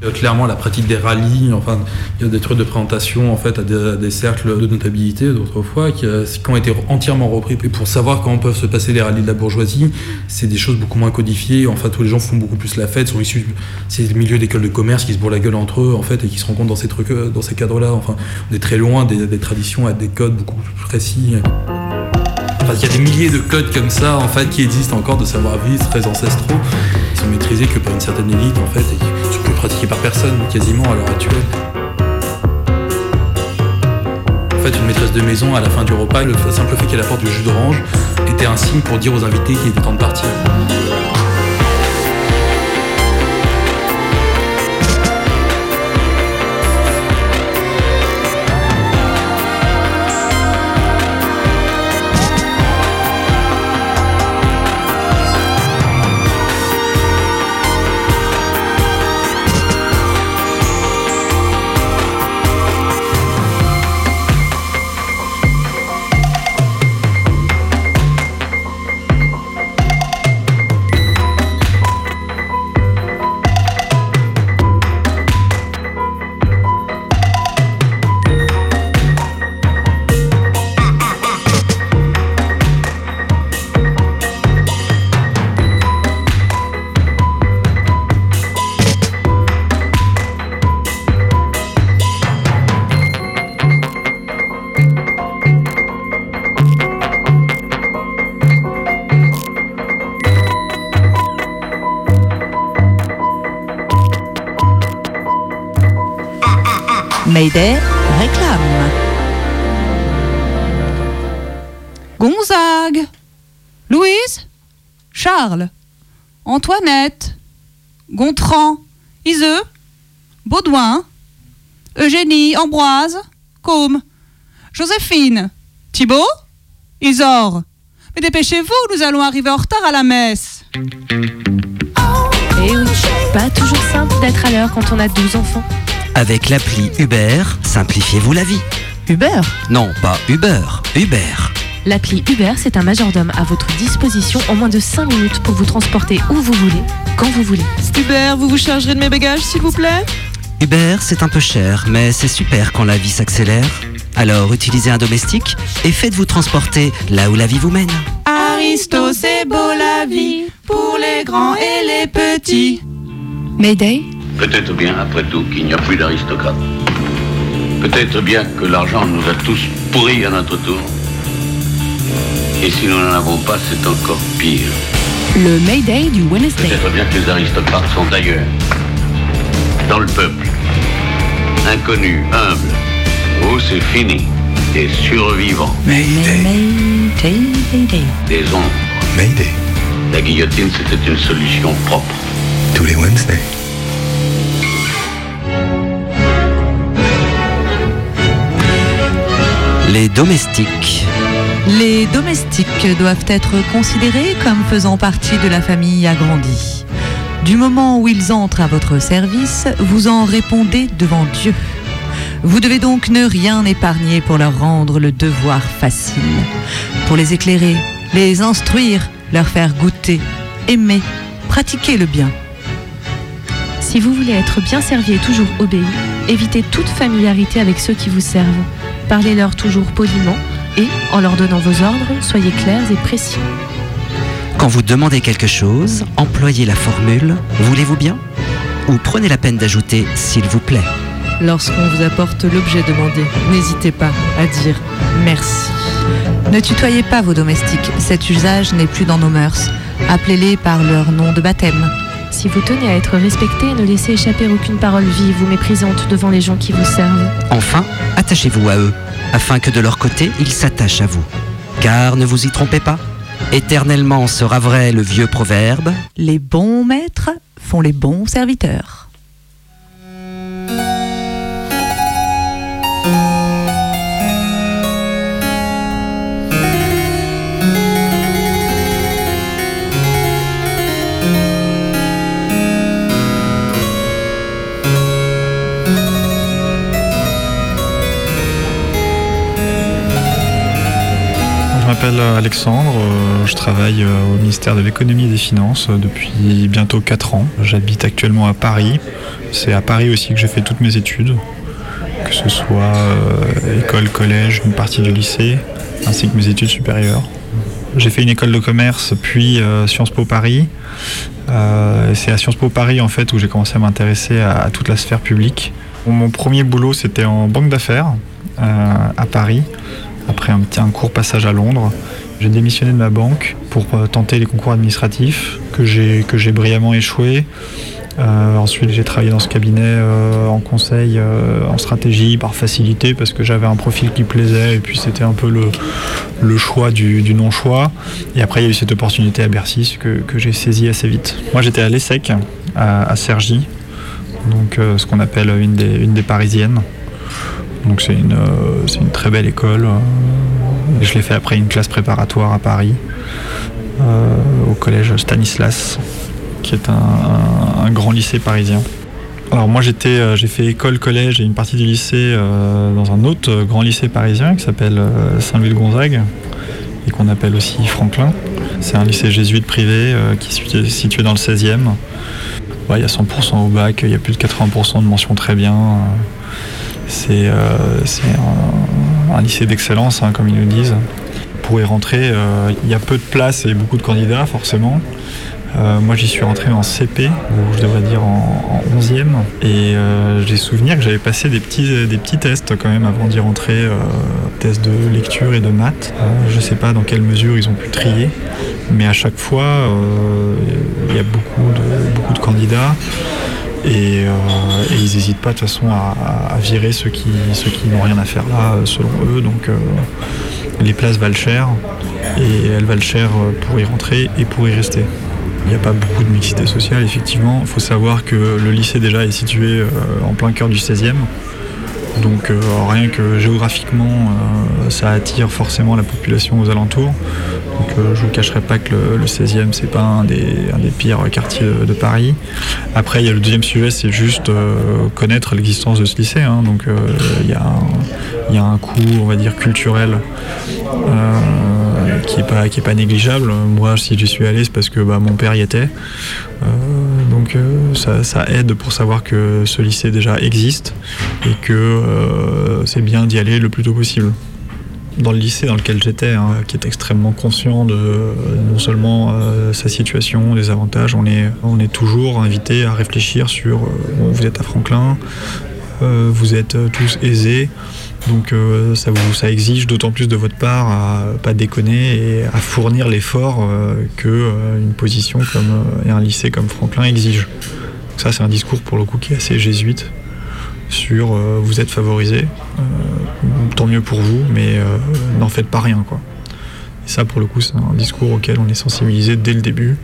Euh, Clairement, la pratique des rallyes, enfin, il y a des trucs de présentation en fait à des, cercles de notabilité d'autrefois qui, euh, qui ont été entièrement repris. Et pour savoir comment peuvent se passer les rallyes de la bourgeoisie, c'est des choses beaucoup moins codifiées. En fait, où les gens font beaucoup plus la fête, sont issus, c'est le milieu d'écoles de commerce qui se bourrent la gueule entre eux en fait et qui se rencontrent dans ces trucs, euh, dans ces cadres-là. Enfin, on est très loin des, des traditions à des codes beaucoup plus précis. Il y a des milliers de codes comme ça, en fait, qui existent encore de savoir-vivre très ancestraux. Ils sont maîtrisés que par une certaine élite, en fait, et qui sont plus pratiqués par personne, quasiment, à l'heure actuelle. En fait, une maîtresse de maison, à la fin du repas, le simple fait qu'elle apporte du jus d'orange était un signe pour dire aux invités qu'il était temps de partir. Réclame. Gonzague, Louise, Charles, Antoinette, Gontran, Iseux, Baudouin, Eugénie, Ambroise, Côme, Joséphine, Thibault, Isor. Mais dépêchez-vous, nous allons arriver en retard à la messe. Eh oui, pas toujours simple d'être à l'heure quand on a 12 enfants. Avec l'appli Uber, simplifiez-vous la vie. Uber Non, pas Uber, Uber. L'appli Uber, c'est un majordome à votre disposition en moins de 5 minutes pour vous transporter où vous voulez, quand vous voulez. Hubert, vous vous chargerez de mes bagages, s'il vous plaît? Uber, c'est un peu cher, mais c'est super quand la vie s'accélère. Alors utilisez un domestique et faites-vous transporter là où la vie vous mène. Aristo, c'est beau la vie pour les grands et les petits. Mayday? Peut-être bien, après tout, qu'il n'y a plus d'aristocrates. Peut-être bien que l'argent nous a tous pourris à notre tour. Et si nous n'en avons pas, c'est encore pire. Le Mayday du Wednesday. Peut-être bien que les aristocrates sont ailleurs. Dans le peuple. Inconnus, humbles. Où c'est fini. Des survivants. Mayday, Mayday. Des ombres. Mayday. La guillotine, c'était une solution propre. Tous les Wednesdays. Les domestiques. Les domestiques doivent être considérés comme faisant partie de la famille agrandie. Du moment où ils entrent à votre service, vous en répondez devant Dieu. Vous devez donc ne rien épargner pour leur rendre le devoir facile, pour les éclairer, les instruire, leur faire goûter, aimer, pratiquer le bien. Si vous voulez être bien servi et toujours obéi, évitez toute familiarité avec ceux qui vous servent. Parlez-leur toujours poliment et, en leur donnant vos ordres, soyez clairs et précis. Quand vous demandez quelque chose, employez la formule Voulez-vous bien? Ou prenez la peine d'ajouter S'il vous plaît. Lorsqu'on vous apporte l'objet demandé, n'hésitez pas à dire merci. Ne tutoyez pas vos domestiques, cet usage n'est plus dans nos mœurs. Appelez-les par leur nom de baptême. Si vous tenez à être respecté, ne laissez échapper aucune parole vive ou méprisante devant les gens qui vous servent. Enfin, attachez-vous à eux, afin que de leur côté, ils s'attachent à vous. Car ne vous y trompez pas, éternellement sera vrai le vieux proverbe Les bons maîtres font les bons serviteurs. M'appelle Alexandre, euh, je travaille euh, au ministère de l'économie et des finances euh, depuis bientôt 4 ans. J'habite actuellement à Paris. C'est à Paris aussi que j'ai fait toutes mes études, que ce soit école, collège, une partie du lycée, ainsi que mes études supérieures. J'ai fait une école de commerce, puis Sciences Po Paris. C'est à Sciences Po Paris en fait où j'ai commencé à m'intéresser à, toute la sphère publique. Mon premier boulot c'était en banque d'affaires à Paris, après un un court passage à Londres. J'ai démissionné de ma banque pour euh, tenter les concours administratifs que j'ai brillamment échoué. Euh, ensuite, j'ai travaillé dans ce cabinet euh, en conseil, en stratégie, par facilité, parce que j'avais un profil qui plaisait, et puis c'était un peu le, le choix du, non-choix. Et après, il y a eu cette opportunité à Bercy que, que j'ai saisie assez vite. Moi, j'étais à l'ESSEC, à, à Cergy, donc ce qu'on appelle une des, une des parisiennes. Donc c'est une, euh, une très belle école. euh, je l'ai fait après une classe préparatoire à Paris, euh, au collège Stanislas, qui est un, grand lycée parisien. Alors moi j'ai fait école, collège et une partie du lycée dans un autre grand lycée parisien qui s'appelle Saint-Louis-de-Gonzague et qu'on appelle aussi Franklin. C'est un lycée jésuite privé qui est situé- dans le 16e. Ouais, il y a 100% au bac, il y a plus de 80% de mentions très bien. C'est euh, un, lycée d'excellence, hein, comme ils nous disent. Pour y rentrer, euh, il y a peu de places et beaucoup de candidats, forcément. Euh, moi, j'y suis rentré en CP, ou je devrais dire en, en 11e. Et j'ai souvenir que j'avais passé des petits, des petits tests quand même avant d'y rentrer, tests de lecture et de maths. Je ne sais pas dans quelle mesure ils ont pu trier, mais à chaque fois, il y a beaucoup de candidats. Et, euh, et ils n'hésitent pas de toute façon à, virer ceux qui, ceux qui n'ont rien à faire là, euh, selon eux. Donc euh, les places valent cher et elles valent cher pour y rentrer et pour y rester. Il n'y a pas beaucoup de mixité sociale, effectivement. Il faut savoir que le lycée déjà est situé en plein cœur du 16e. Donc euh, rien que géographiquement, euh, ça attire forcément la population aux alentours. Donc euh, je vous cacherai pas que le, le 16e c'est pas un des, pires quartiers de, Paris. Après il y a le deuxième sujet, c'est juste euh, connaître l'existence de ce lycée. hein. Donc il y, a un- coût, on va dire culturel, qui est pas est pas négligeable. Moi si j'y suis allé c'est parce que bah, mon père y était. Donc euh, ça, aide pour savoir que ce lycée déjà existe et que euh, c'est bien d'y aller le plus tôt possible. Dans le lycée dans lequel j'étais, hein, qui est extrêmement conscient de non seulement euh, sa situation, des avantages, on est, on est toujours invité à réfléchir sur vous êtes à Franklin, vous êtes tous aisés, donc euh, ça, vous, ça exige d'autant plus de votre part à pas déconner et à fournir l'effort euh, que euh, une position comme euh, et un lycée comme Franklin exige. Donc ça c'est un discours pour le coup qui est assez jésuite sur euh, vous êtes favorisé, tant mieux pour vous, mais n'en faites pas rien quoi. Et ça pour le coup c'est un discours auquel on est sensibilisé dès le début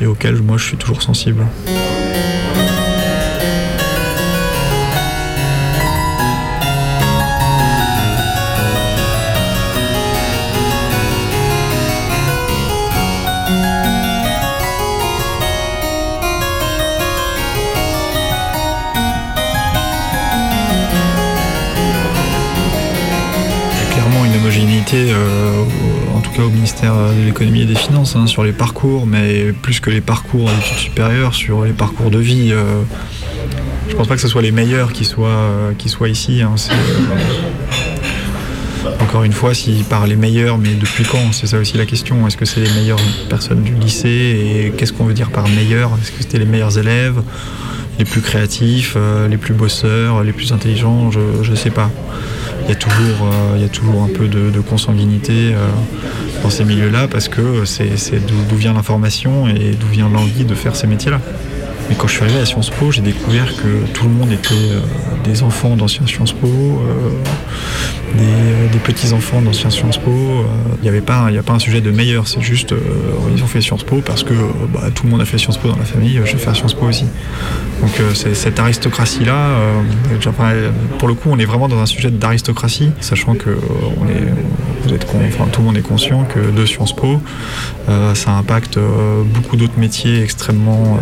et auquel moi je suis toujours sensible. Au- ministère de l'économie et des finances, hein, sur les parcours, mais plus que les parcours d'études supérieures, sur les parcours de vie. euh, je pense pas que ce soit les meilleurs qui soient, euh, qui soient ici. hein, euh, encore une fois, si par les meilleurs, mais depuis quand C'est ça aussi la question. Est-ce que c'est les meilleures personnes du lycée Et qu'est-ce qu'on veut dire par meilleurs Est-ce que c'était les meilleurs élèves les plus créatifs, euh, les plus bosseurs, les plus intelligents? Je ne sais pas. Il y a toujours, il y a toujours un peu de, consanguinité dans ces milieux-là parce que c'est d'où vient l'information et d'où vient l'envie de faire ces métiers-là. Mais quand je suis arrivé à Sciences Po, j'ai découvert que tout le monde était euh, des enfants d'anciens Sciences Po, euh, des, euh, des petits-enfants d'anciens Sciences Po. Il n'y avait pas, a pas un sujet de meilleur, c'est juste ils ont fait Sciences Po parce que bah, tout le monde a fait Sciences Po dans la famille, je vais faire Sciences Po aussi. Donc cette aristocratie-là, pour le coup, on est vraiment dans un sujet d'aristocratie, sachant que tout le monde est conscient que de Sciences Po, ça impacte beaucoup d'autres métiers extrêmement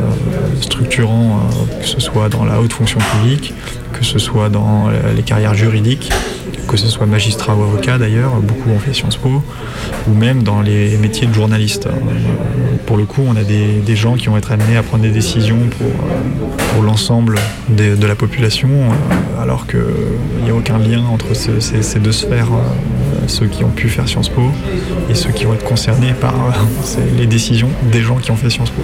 structurants, euh, que ce soit dans la haute fonction publique, que ce soit dans euh, les carrières juridiques, que ce soit magistrat ou avocat d'ailleurs, beaucoup ont fait Sciences Po, ou même dans les métiers de journaliste. Euh, Pour le coup, on a des, gens qui vont être amenés à prendre des décisions pour, l'ensemble de la population, alors qu'il n'y a aucun lien entre ce- ces, deux sphères, ceux qui ont pu faire Sciences Po et ceux qui vont être concernés par [LAUGHS] les décisions des gens qui ont fait Sciences Po.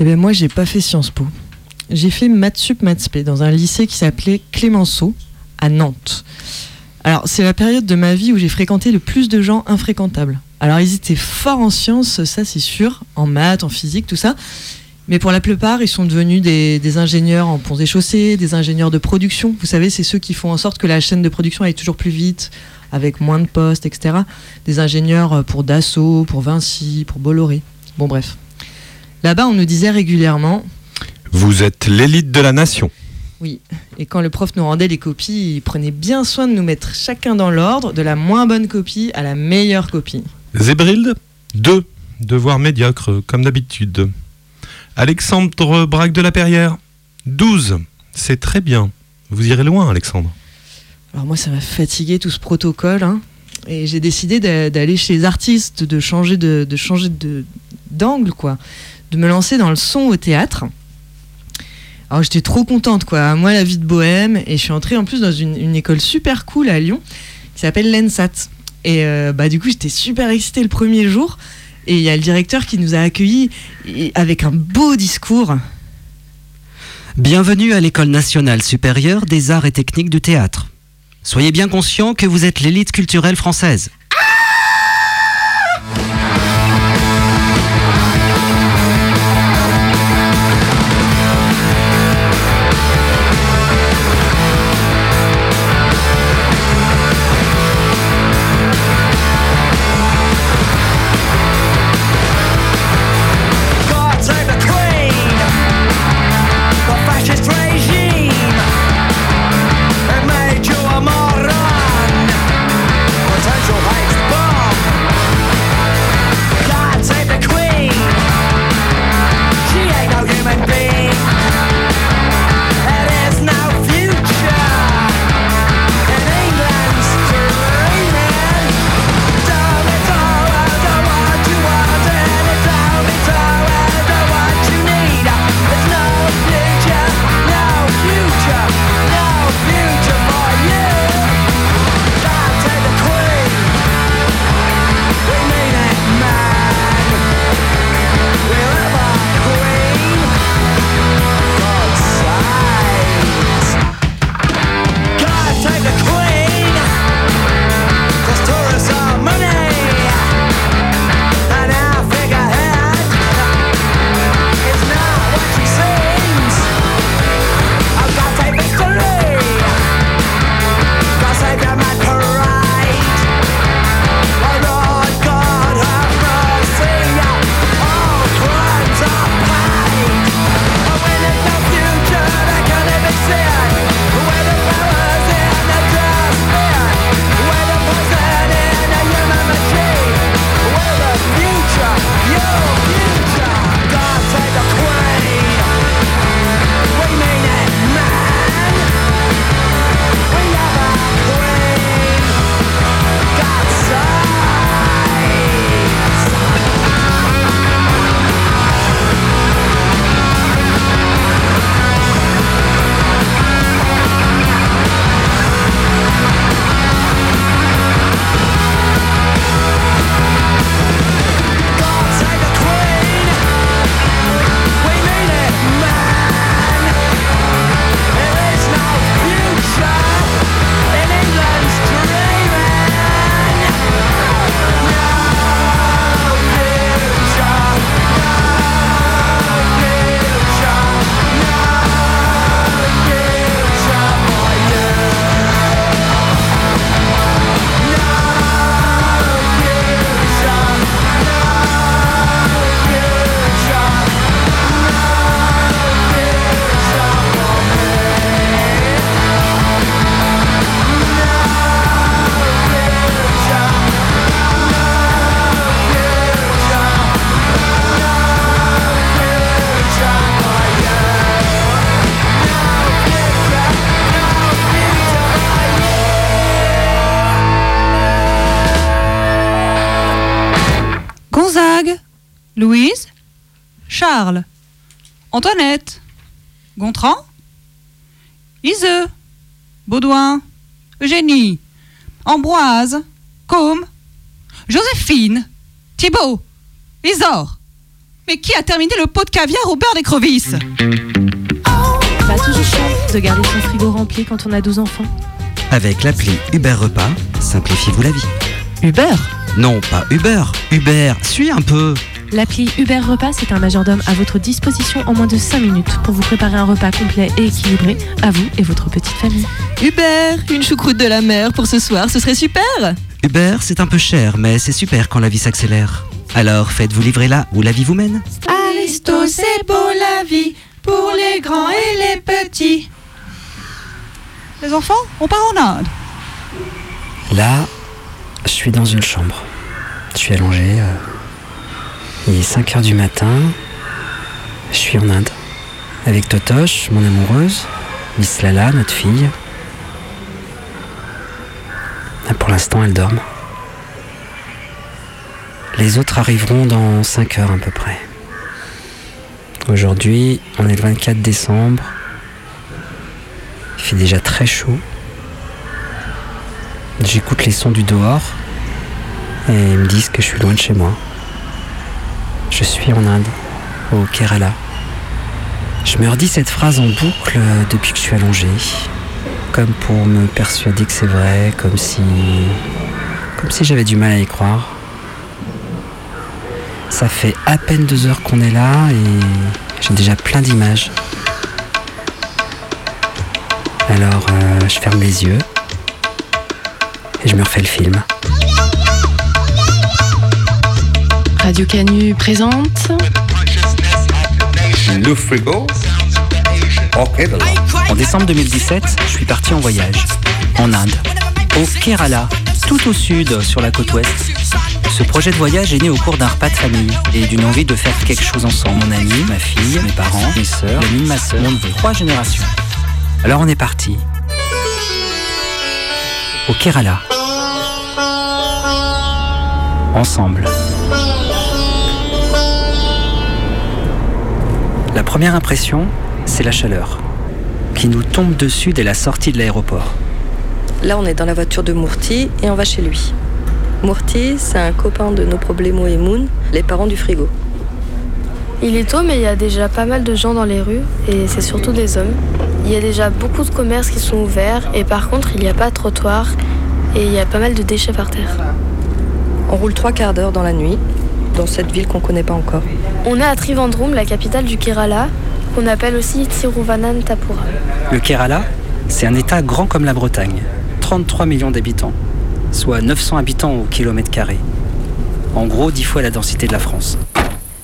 Eh bien, moi, j'ai pas fait Sciences Po. J'ai fait maths sup, maths dans un lycée qui s'appelait Clémenceau à Nantes. Alors, c'est la période de ma vie où j'ai fréquenté le plus de gens infréquentables. Alors, ils étaient forts en sciences, ça c'est sûr, en maths, en physique, tout ça. Mais pour la plupart, ils sont devenus des, des ingénieurs en ponts et chaussées, des ingénieurs de production. Vous savez, c'est ceux qui font en sorte que la chaîne de production aille toujours plus vite, avec moins de postes, etc. Des ingénieurs euh, pour Dassault, pour Vinci, pour Bolloré. Bon, bref. Là-bas, on nous disait régulièrement Vous êtes l'élite de la nation. oui. Et quand le prof nous rendait les copies, il prenait bien soin de nous mettre chacun dans l'ordre, de la moins bonne copie à la meilleure copie. Zébrilde 2. Devoir médiocre, comme d'habitude. Alexandre Braque de la Perrière 12. C'est très bien. Vous irez loin, Alexandre. Alors moi, ça m'a fatigué tout ce protocole. hein. Et j'ai décidé d'a- d'aller chez les artistes, de changer de, de changer de d'angle, quoi. De me lancer dans le son au théâtre. Alors j'étais trop contente, quoi. Moi, la vie de bohème. Et je suis entrée en plus dans une, école super cool à Lyon qui s'appelle l'ENSAT. Et euh, bah, du coup, j'étais super excitée le premier jour. Et il y a le directeur qui nous a accueillis avec un beau discours. Bienvenue à l'École nationale supérieure des arts et techniques du théâtre. Soyez bien conscient que vous êtes l'élite culturelle française. Charles, Antoinette, Gontran, Iseux, Baudouin, Eugénie, Ambroise, Côme, Joséphine, Thibault, Isor, Mais qui a terminé le pot de caviar au beurre d'écrevisse Pas toujours de garder son frigo rempli quand on a 12 enfants. Avec l'appli Uber Repas, simplifiez-vous la vie. Uber? Non, pas Uber. Uber, suis un peu. L'appli Uber Repas, c'est un majordome à votre disposition en moins de 5 minutes pour vous préparer un repas complet et équilibré à vous et votre petite famille. Hubert, une choucroute de la mer pour ce soir, ce serait super Uber, c'est un peu cher, mais c'est super quand la vie s'accélère. Alors faites-vous livrer là où la vie vous mène. Aristo, c'est beau la vie, pour les grands et les petits. Les enfants, on part en Inde. Là, je suis dans une chambre. Je suis allongé. euh, il est 5 heures du matin. Je suis en Inde. Avec Totoche, mon amoureuse, Miss Lala, notre fille. Ah, Pour l'instant, elles dorment. Les autres arriveront dans 5 heures à peu près. Aujourd'hui, on est le 24 décembre. Il fait déjà très chaud. J'écoute les sons du dehors et ils me disent que je suis loin de chez moi. Je suis en Inde, au Kerala. Je me redis cette phrase en boucle euh, depuis que je suis allongé, comme pour me persuader que c'est vrai, comme si. j'avais du mal à y croire. Ça fait à peine deux heures qu'on est là et j'ai déjà plein d'images. Alors euh, je ferme les yeux et je me refais le film. Radio Canu présente Le frigo En décembre 2017, je suis parti en voyage, en Inde, au Kerala, tout au sud, sur la côte ouest. Ce projet de voyage est né au cours d'un repas de famille et d'une envie de faire quelque chose ensemble. Mon ami, ma fille, mes parents, mes sœurs, l'ami de ma sœur, mon neveu. Trois générations. Alors on est parti. Au Kerala. Ensemble. La première impression, c'est la chaleur, qui nous tombe dessus dès la sortie de l'aéroport. Là, on est dans la voiture de Mourti et on va chez lui. Mourti, c'est un copain de nos Problemo et Moon, les parents du frigo. Il est tôt, mais il y a déjà pas mal de gens dans les rues, et c'est surtout des hommes. Il y a déjà beaucoup de commerces qui sont ouverts, et par contre, il n'y a pas de trottoir, et il y a pas mal de déchets par terre. On roule trois quarts d'heure dans la nuit, dans cette ville qu'on connaît pas encore. On est à Trivandrum, la capitale du Kerala, qu'on appelle aussi Tiruvanantapura. Le Kerala, c'est un État grand comme la Bretagne, 33 millions d'habitants, soit 900 habitants au kilomètre carré. En gros, 10 fois la densité de la France.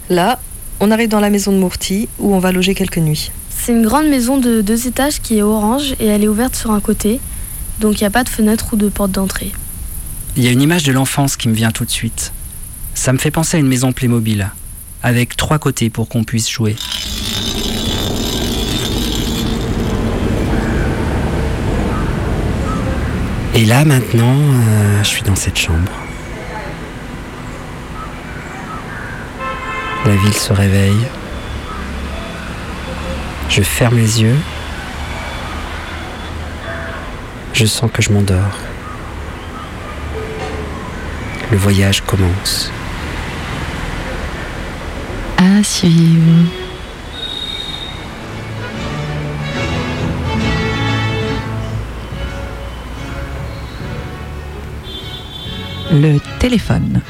Là, on arrive dans la maison de Mourti, où on va loger quelques nuits. C'est une grande maison de deux étages qui est orange, et elle est ouverte sur un côté, donc il n'y a pas de fenêtre ou de porte d'entrée. Il y a une image de l'enfance qui me vient tout de suite. Ça me fait penser à une maison Playmobil, avec trois côtés pour qu'on puisse jouer. Et là maintenant, euh, je suis dans cette chambre. La ville se réveille. Je ferme les yeux. Je sens que je m'endors. Le voyage commence. À suivre. Le téléphone.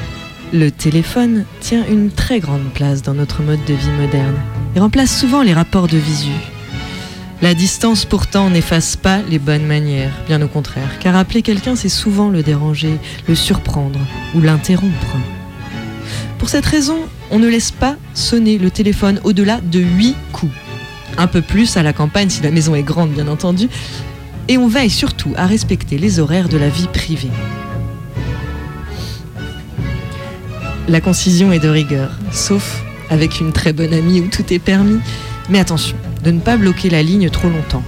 Le téléphone tient une très grande place dans notre mode de vie moderne et remplace souvent les rapports de visu. La distance pourtant n'efface pas les bonnes manières, bien au contraire, car appeler quelqu'un c'est souvent le déranger, le surprendre ou l'interrompre. Pour cette raison, on ne laisse pas sonner le téléphone au-delà de 8 coups. Un peu plus à la campagne si la maison est grande bien entendu, et on veille surtout à respecter les horaires de la vie privée. La concision est de rigueur, sauf avec une très bonne amie où tout est permis. Mais attention, de ne pas bloquer la ligne trop longtemps.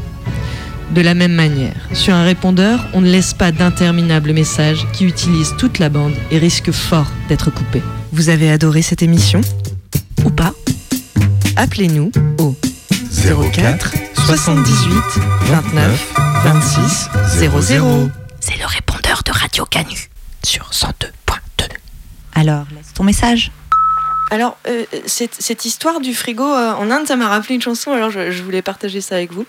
De la même manière, sur un répondeur, on ne laisse pas d'interminables messages qui utilisent toute la bande et risquent fort d'être coupés. Vous avez adoré cette émission Ou pas Appelez-nous au 04 78 29 26 00. C'est le répondeur de Radio Canu sur 102.2. Alors, laisse ton message. Alors, euh, cette, cette histoire du frigo euh, en Inde, ça m'a rappelé une chanson, alors je, je voulais partager ça avec vous.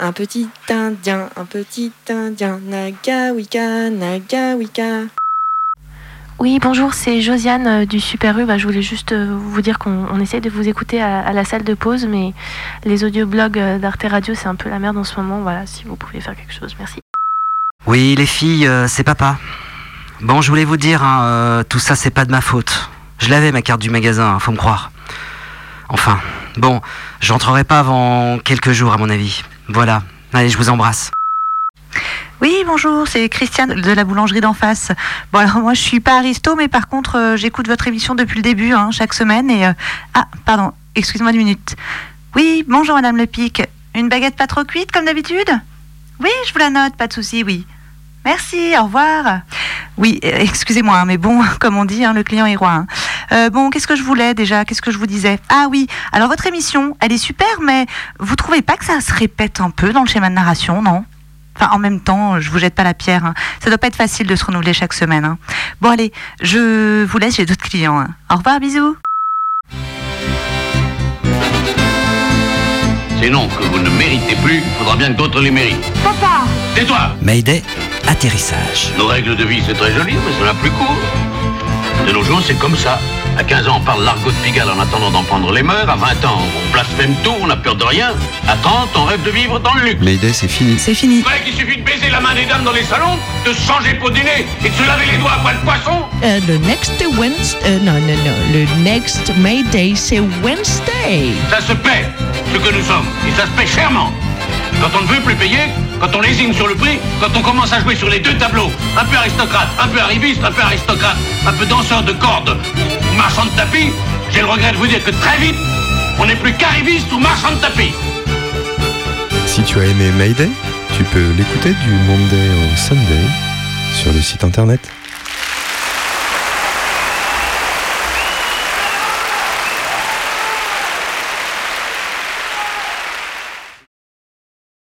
Un petit indien, un petit indien, Nagawika, Nagawika. Oui, bonjour, c'est Josiane euh, du Super U. Bah, je voulais juste euh, vous dire qu'on on essaye de vous écouter à, à la salle de pause, mais les audioblogs euh, d'Arte Radio, c'est un peu la merde en ce moment. Voilà, si vous pouvez faire quelque chose, merci. Oui, les filles, euh, c'est papa. Bon, je voulais vous dire, hein, euh, tout ça, c'est pas de ma faute. Je l'avais ma carte du magasin, hein, faut me croire. Enfin, bon, j'entrerai pas avant quelques jours, à mon avis. Voilà. Allez, je vous embrasse. Oui, bonjour, c'est Christiane de la boulangerie d'en face. Bon, alors moi, je suis pas aristo, mais par contre, euh, j'écoute votre émission depuis le début, hein, chaque semaine. Et euh, ah, pardon, excuse-moi une minute. Oui, bonjour Madame Le Pic. Une baguette pas trop cuite comme d'habitude? Oui, je vous la note, pas de souci, oui. Merci, au revoir. Oui, euh, [LAUGHS] excusez-moi, hein, mais bon, [LAUGHS] comme on dit, hein, le client est roi. Euh, bon, qu'est-ce que je voulais déjà? Qu'est-ce que je vous disais? Ah oui, alors votre émission, elle est super, mais vous trouvez pas que ça se répète un peu dans le schéma de narration, non? Enfin, en même temps, je vous jette pas la pierre. hein. Ça doit pas être facile de se renouveler chaque semaine. hein. Bon, allez, je vous laisse, j'ai d'autres clients. hein. Au revoir, bisous. Ces noms que vous ne méritez plus, il faudra bien que d'autres les méritent. Papa Tais-toi Mayday, atterrissage. Nos règles de vie, c'est très joli, mais ça n'a plus court. De nos jours, c'est comme ça. À 15 ans, on parle l'argot de Pigalle en attendant d'en prendre les mœurs. À 20 ans, on blasphème tout, on n'a peur de rien. À 30, on rêve de vivre dans le luxe. Mayday, c'est fini. C'est fini. vrai qu'il suffit de baiser la main des dames dans les salons, de se changer pour dîner et de se laver les doigts à poil de poisson. Euh, le next Wednesday, euh, non, non, non, le next May Day, c'est Wednesday. Ça se paie, ce que nous sommes, et ça se paie chèrement. Quand on ne veut plus payer, quand on lésine sur le prix, quand on commence à jouer sur les deux tableaux, un peu aristocrate, un peu arriviste, un peu aristocrate, un peu danseur de cordes ou marchand de tapis, j'ai le regret de vous dire que très vite, on n'est plus qu'arriviste ou marchand de tapis. Si tu as aimé Mayday, tu peux l'écouter du Monday au Sunday sur le site internet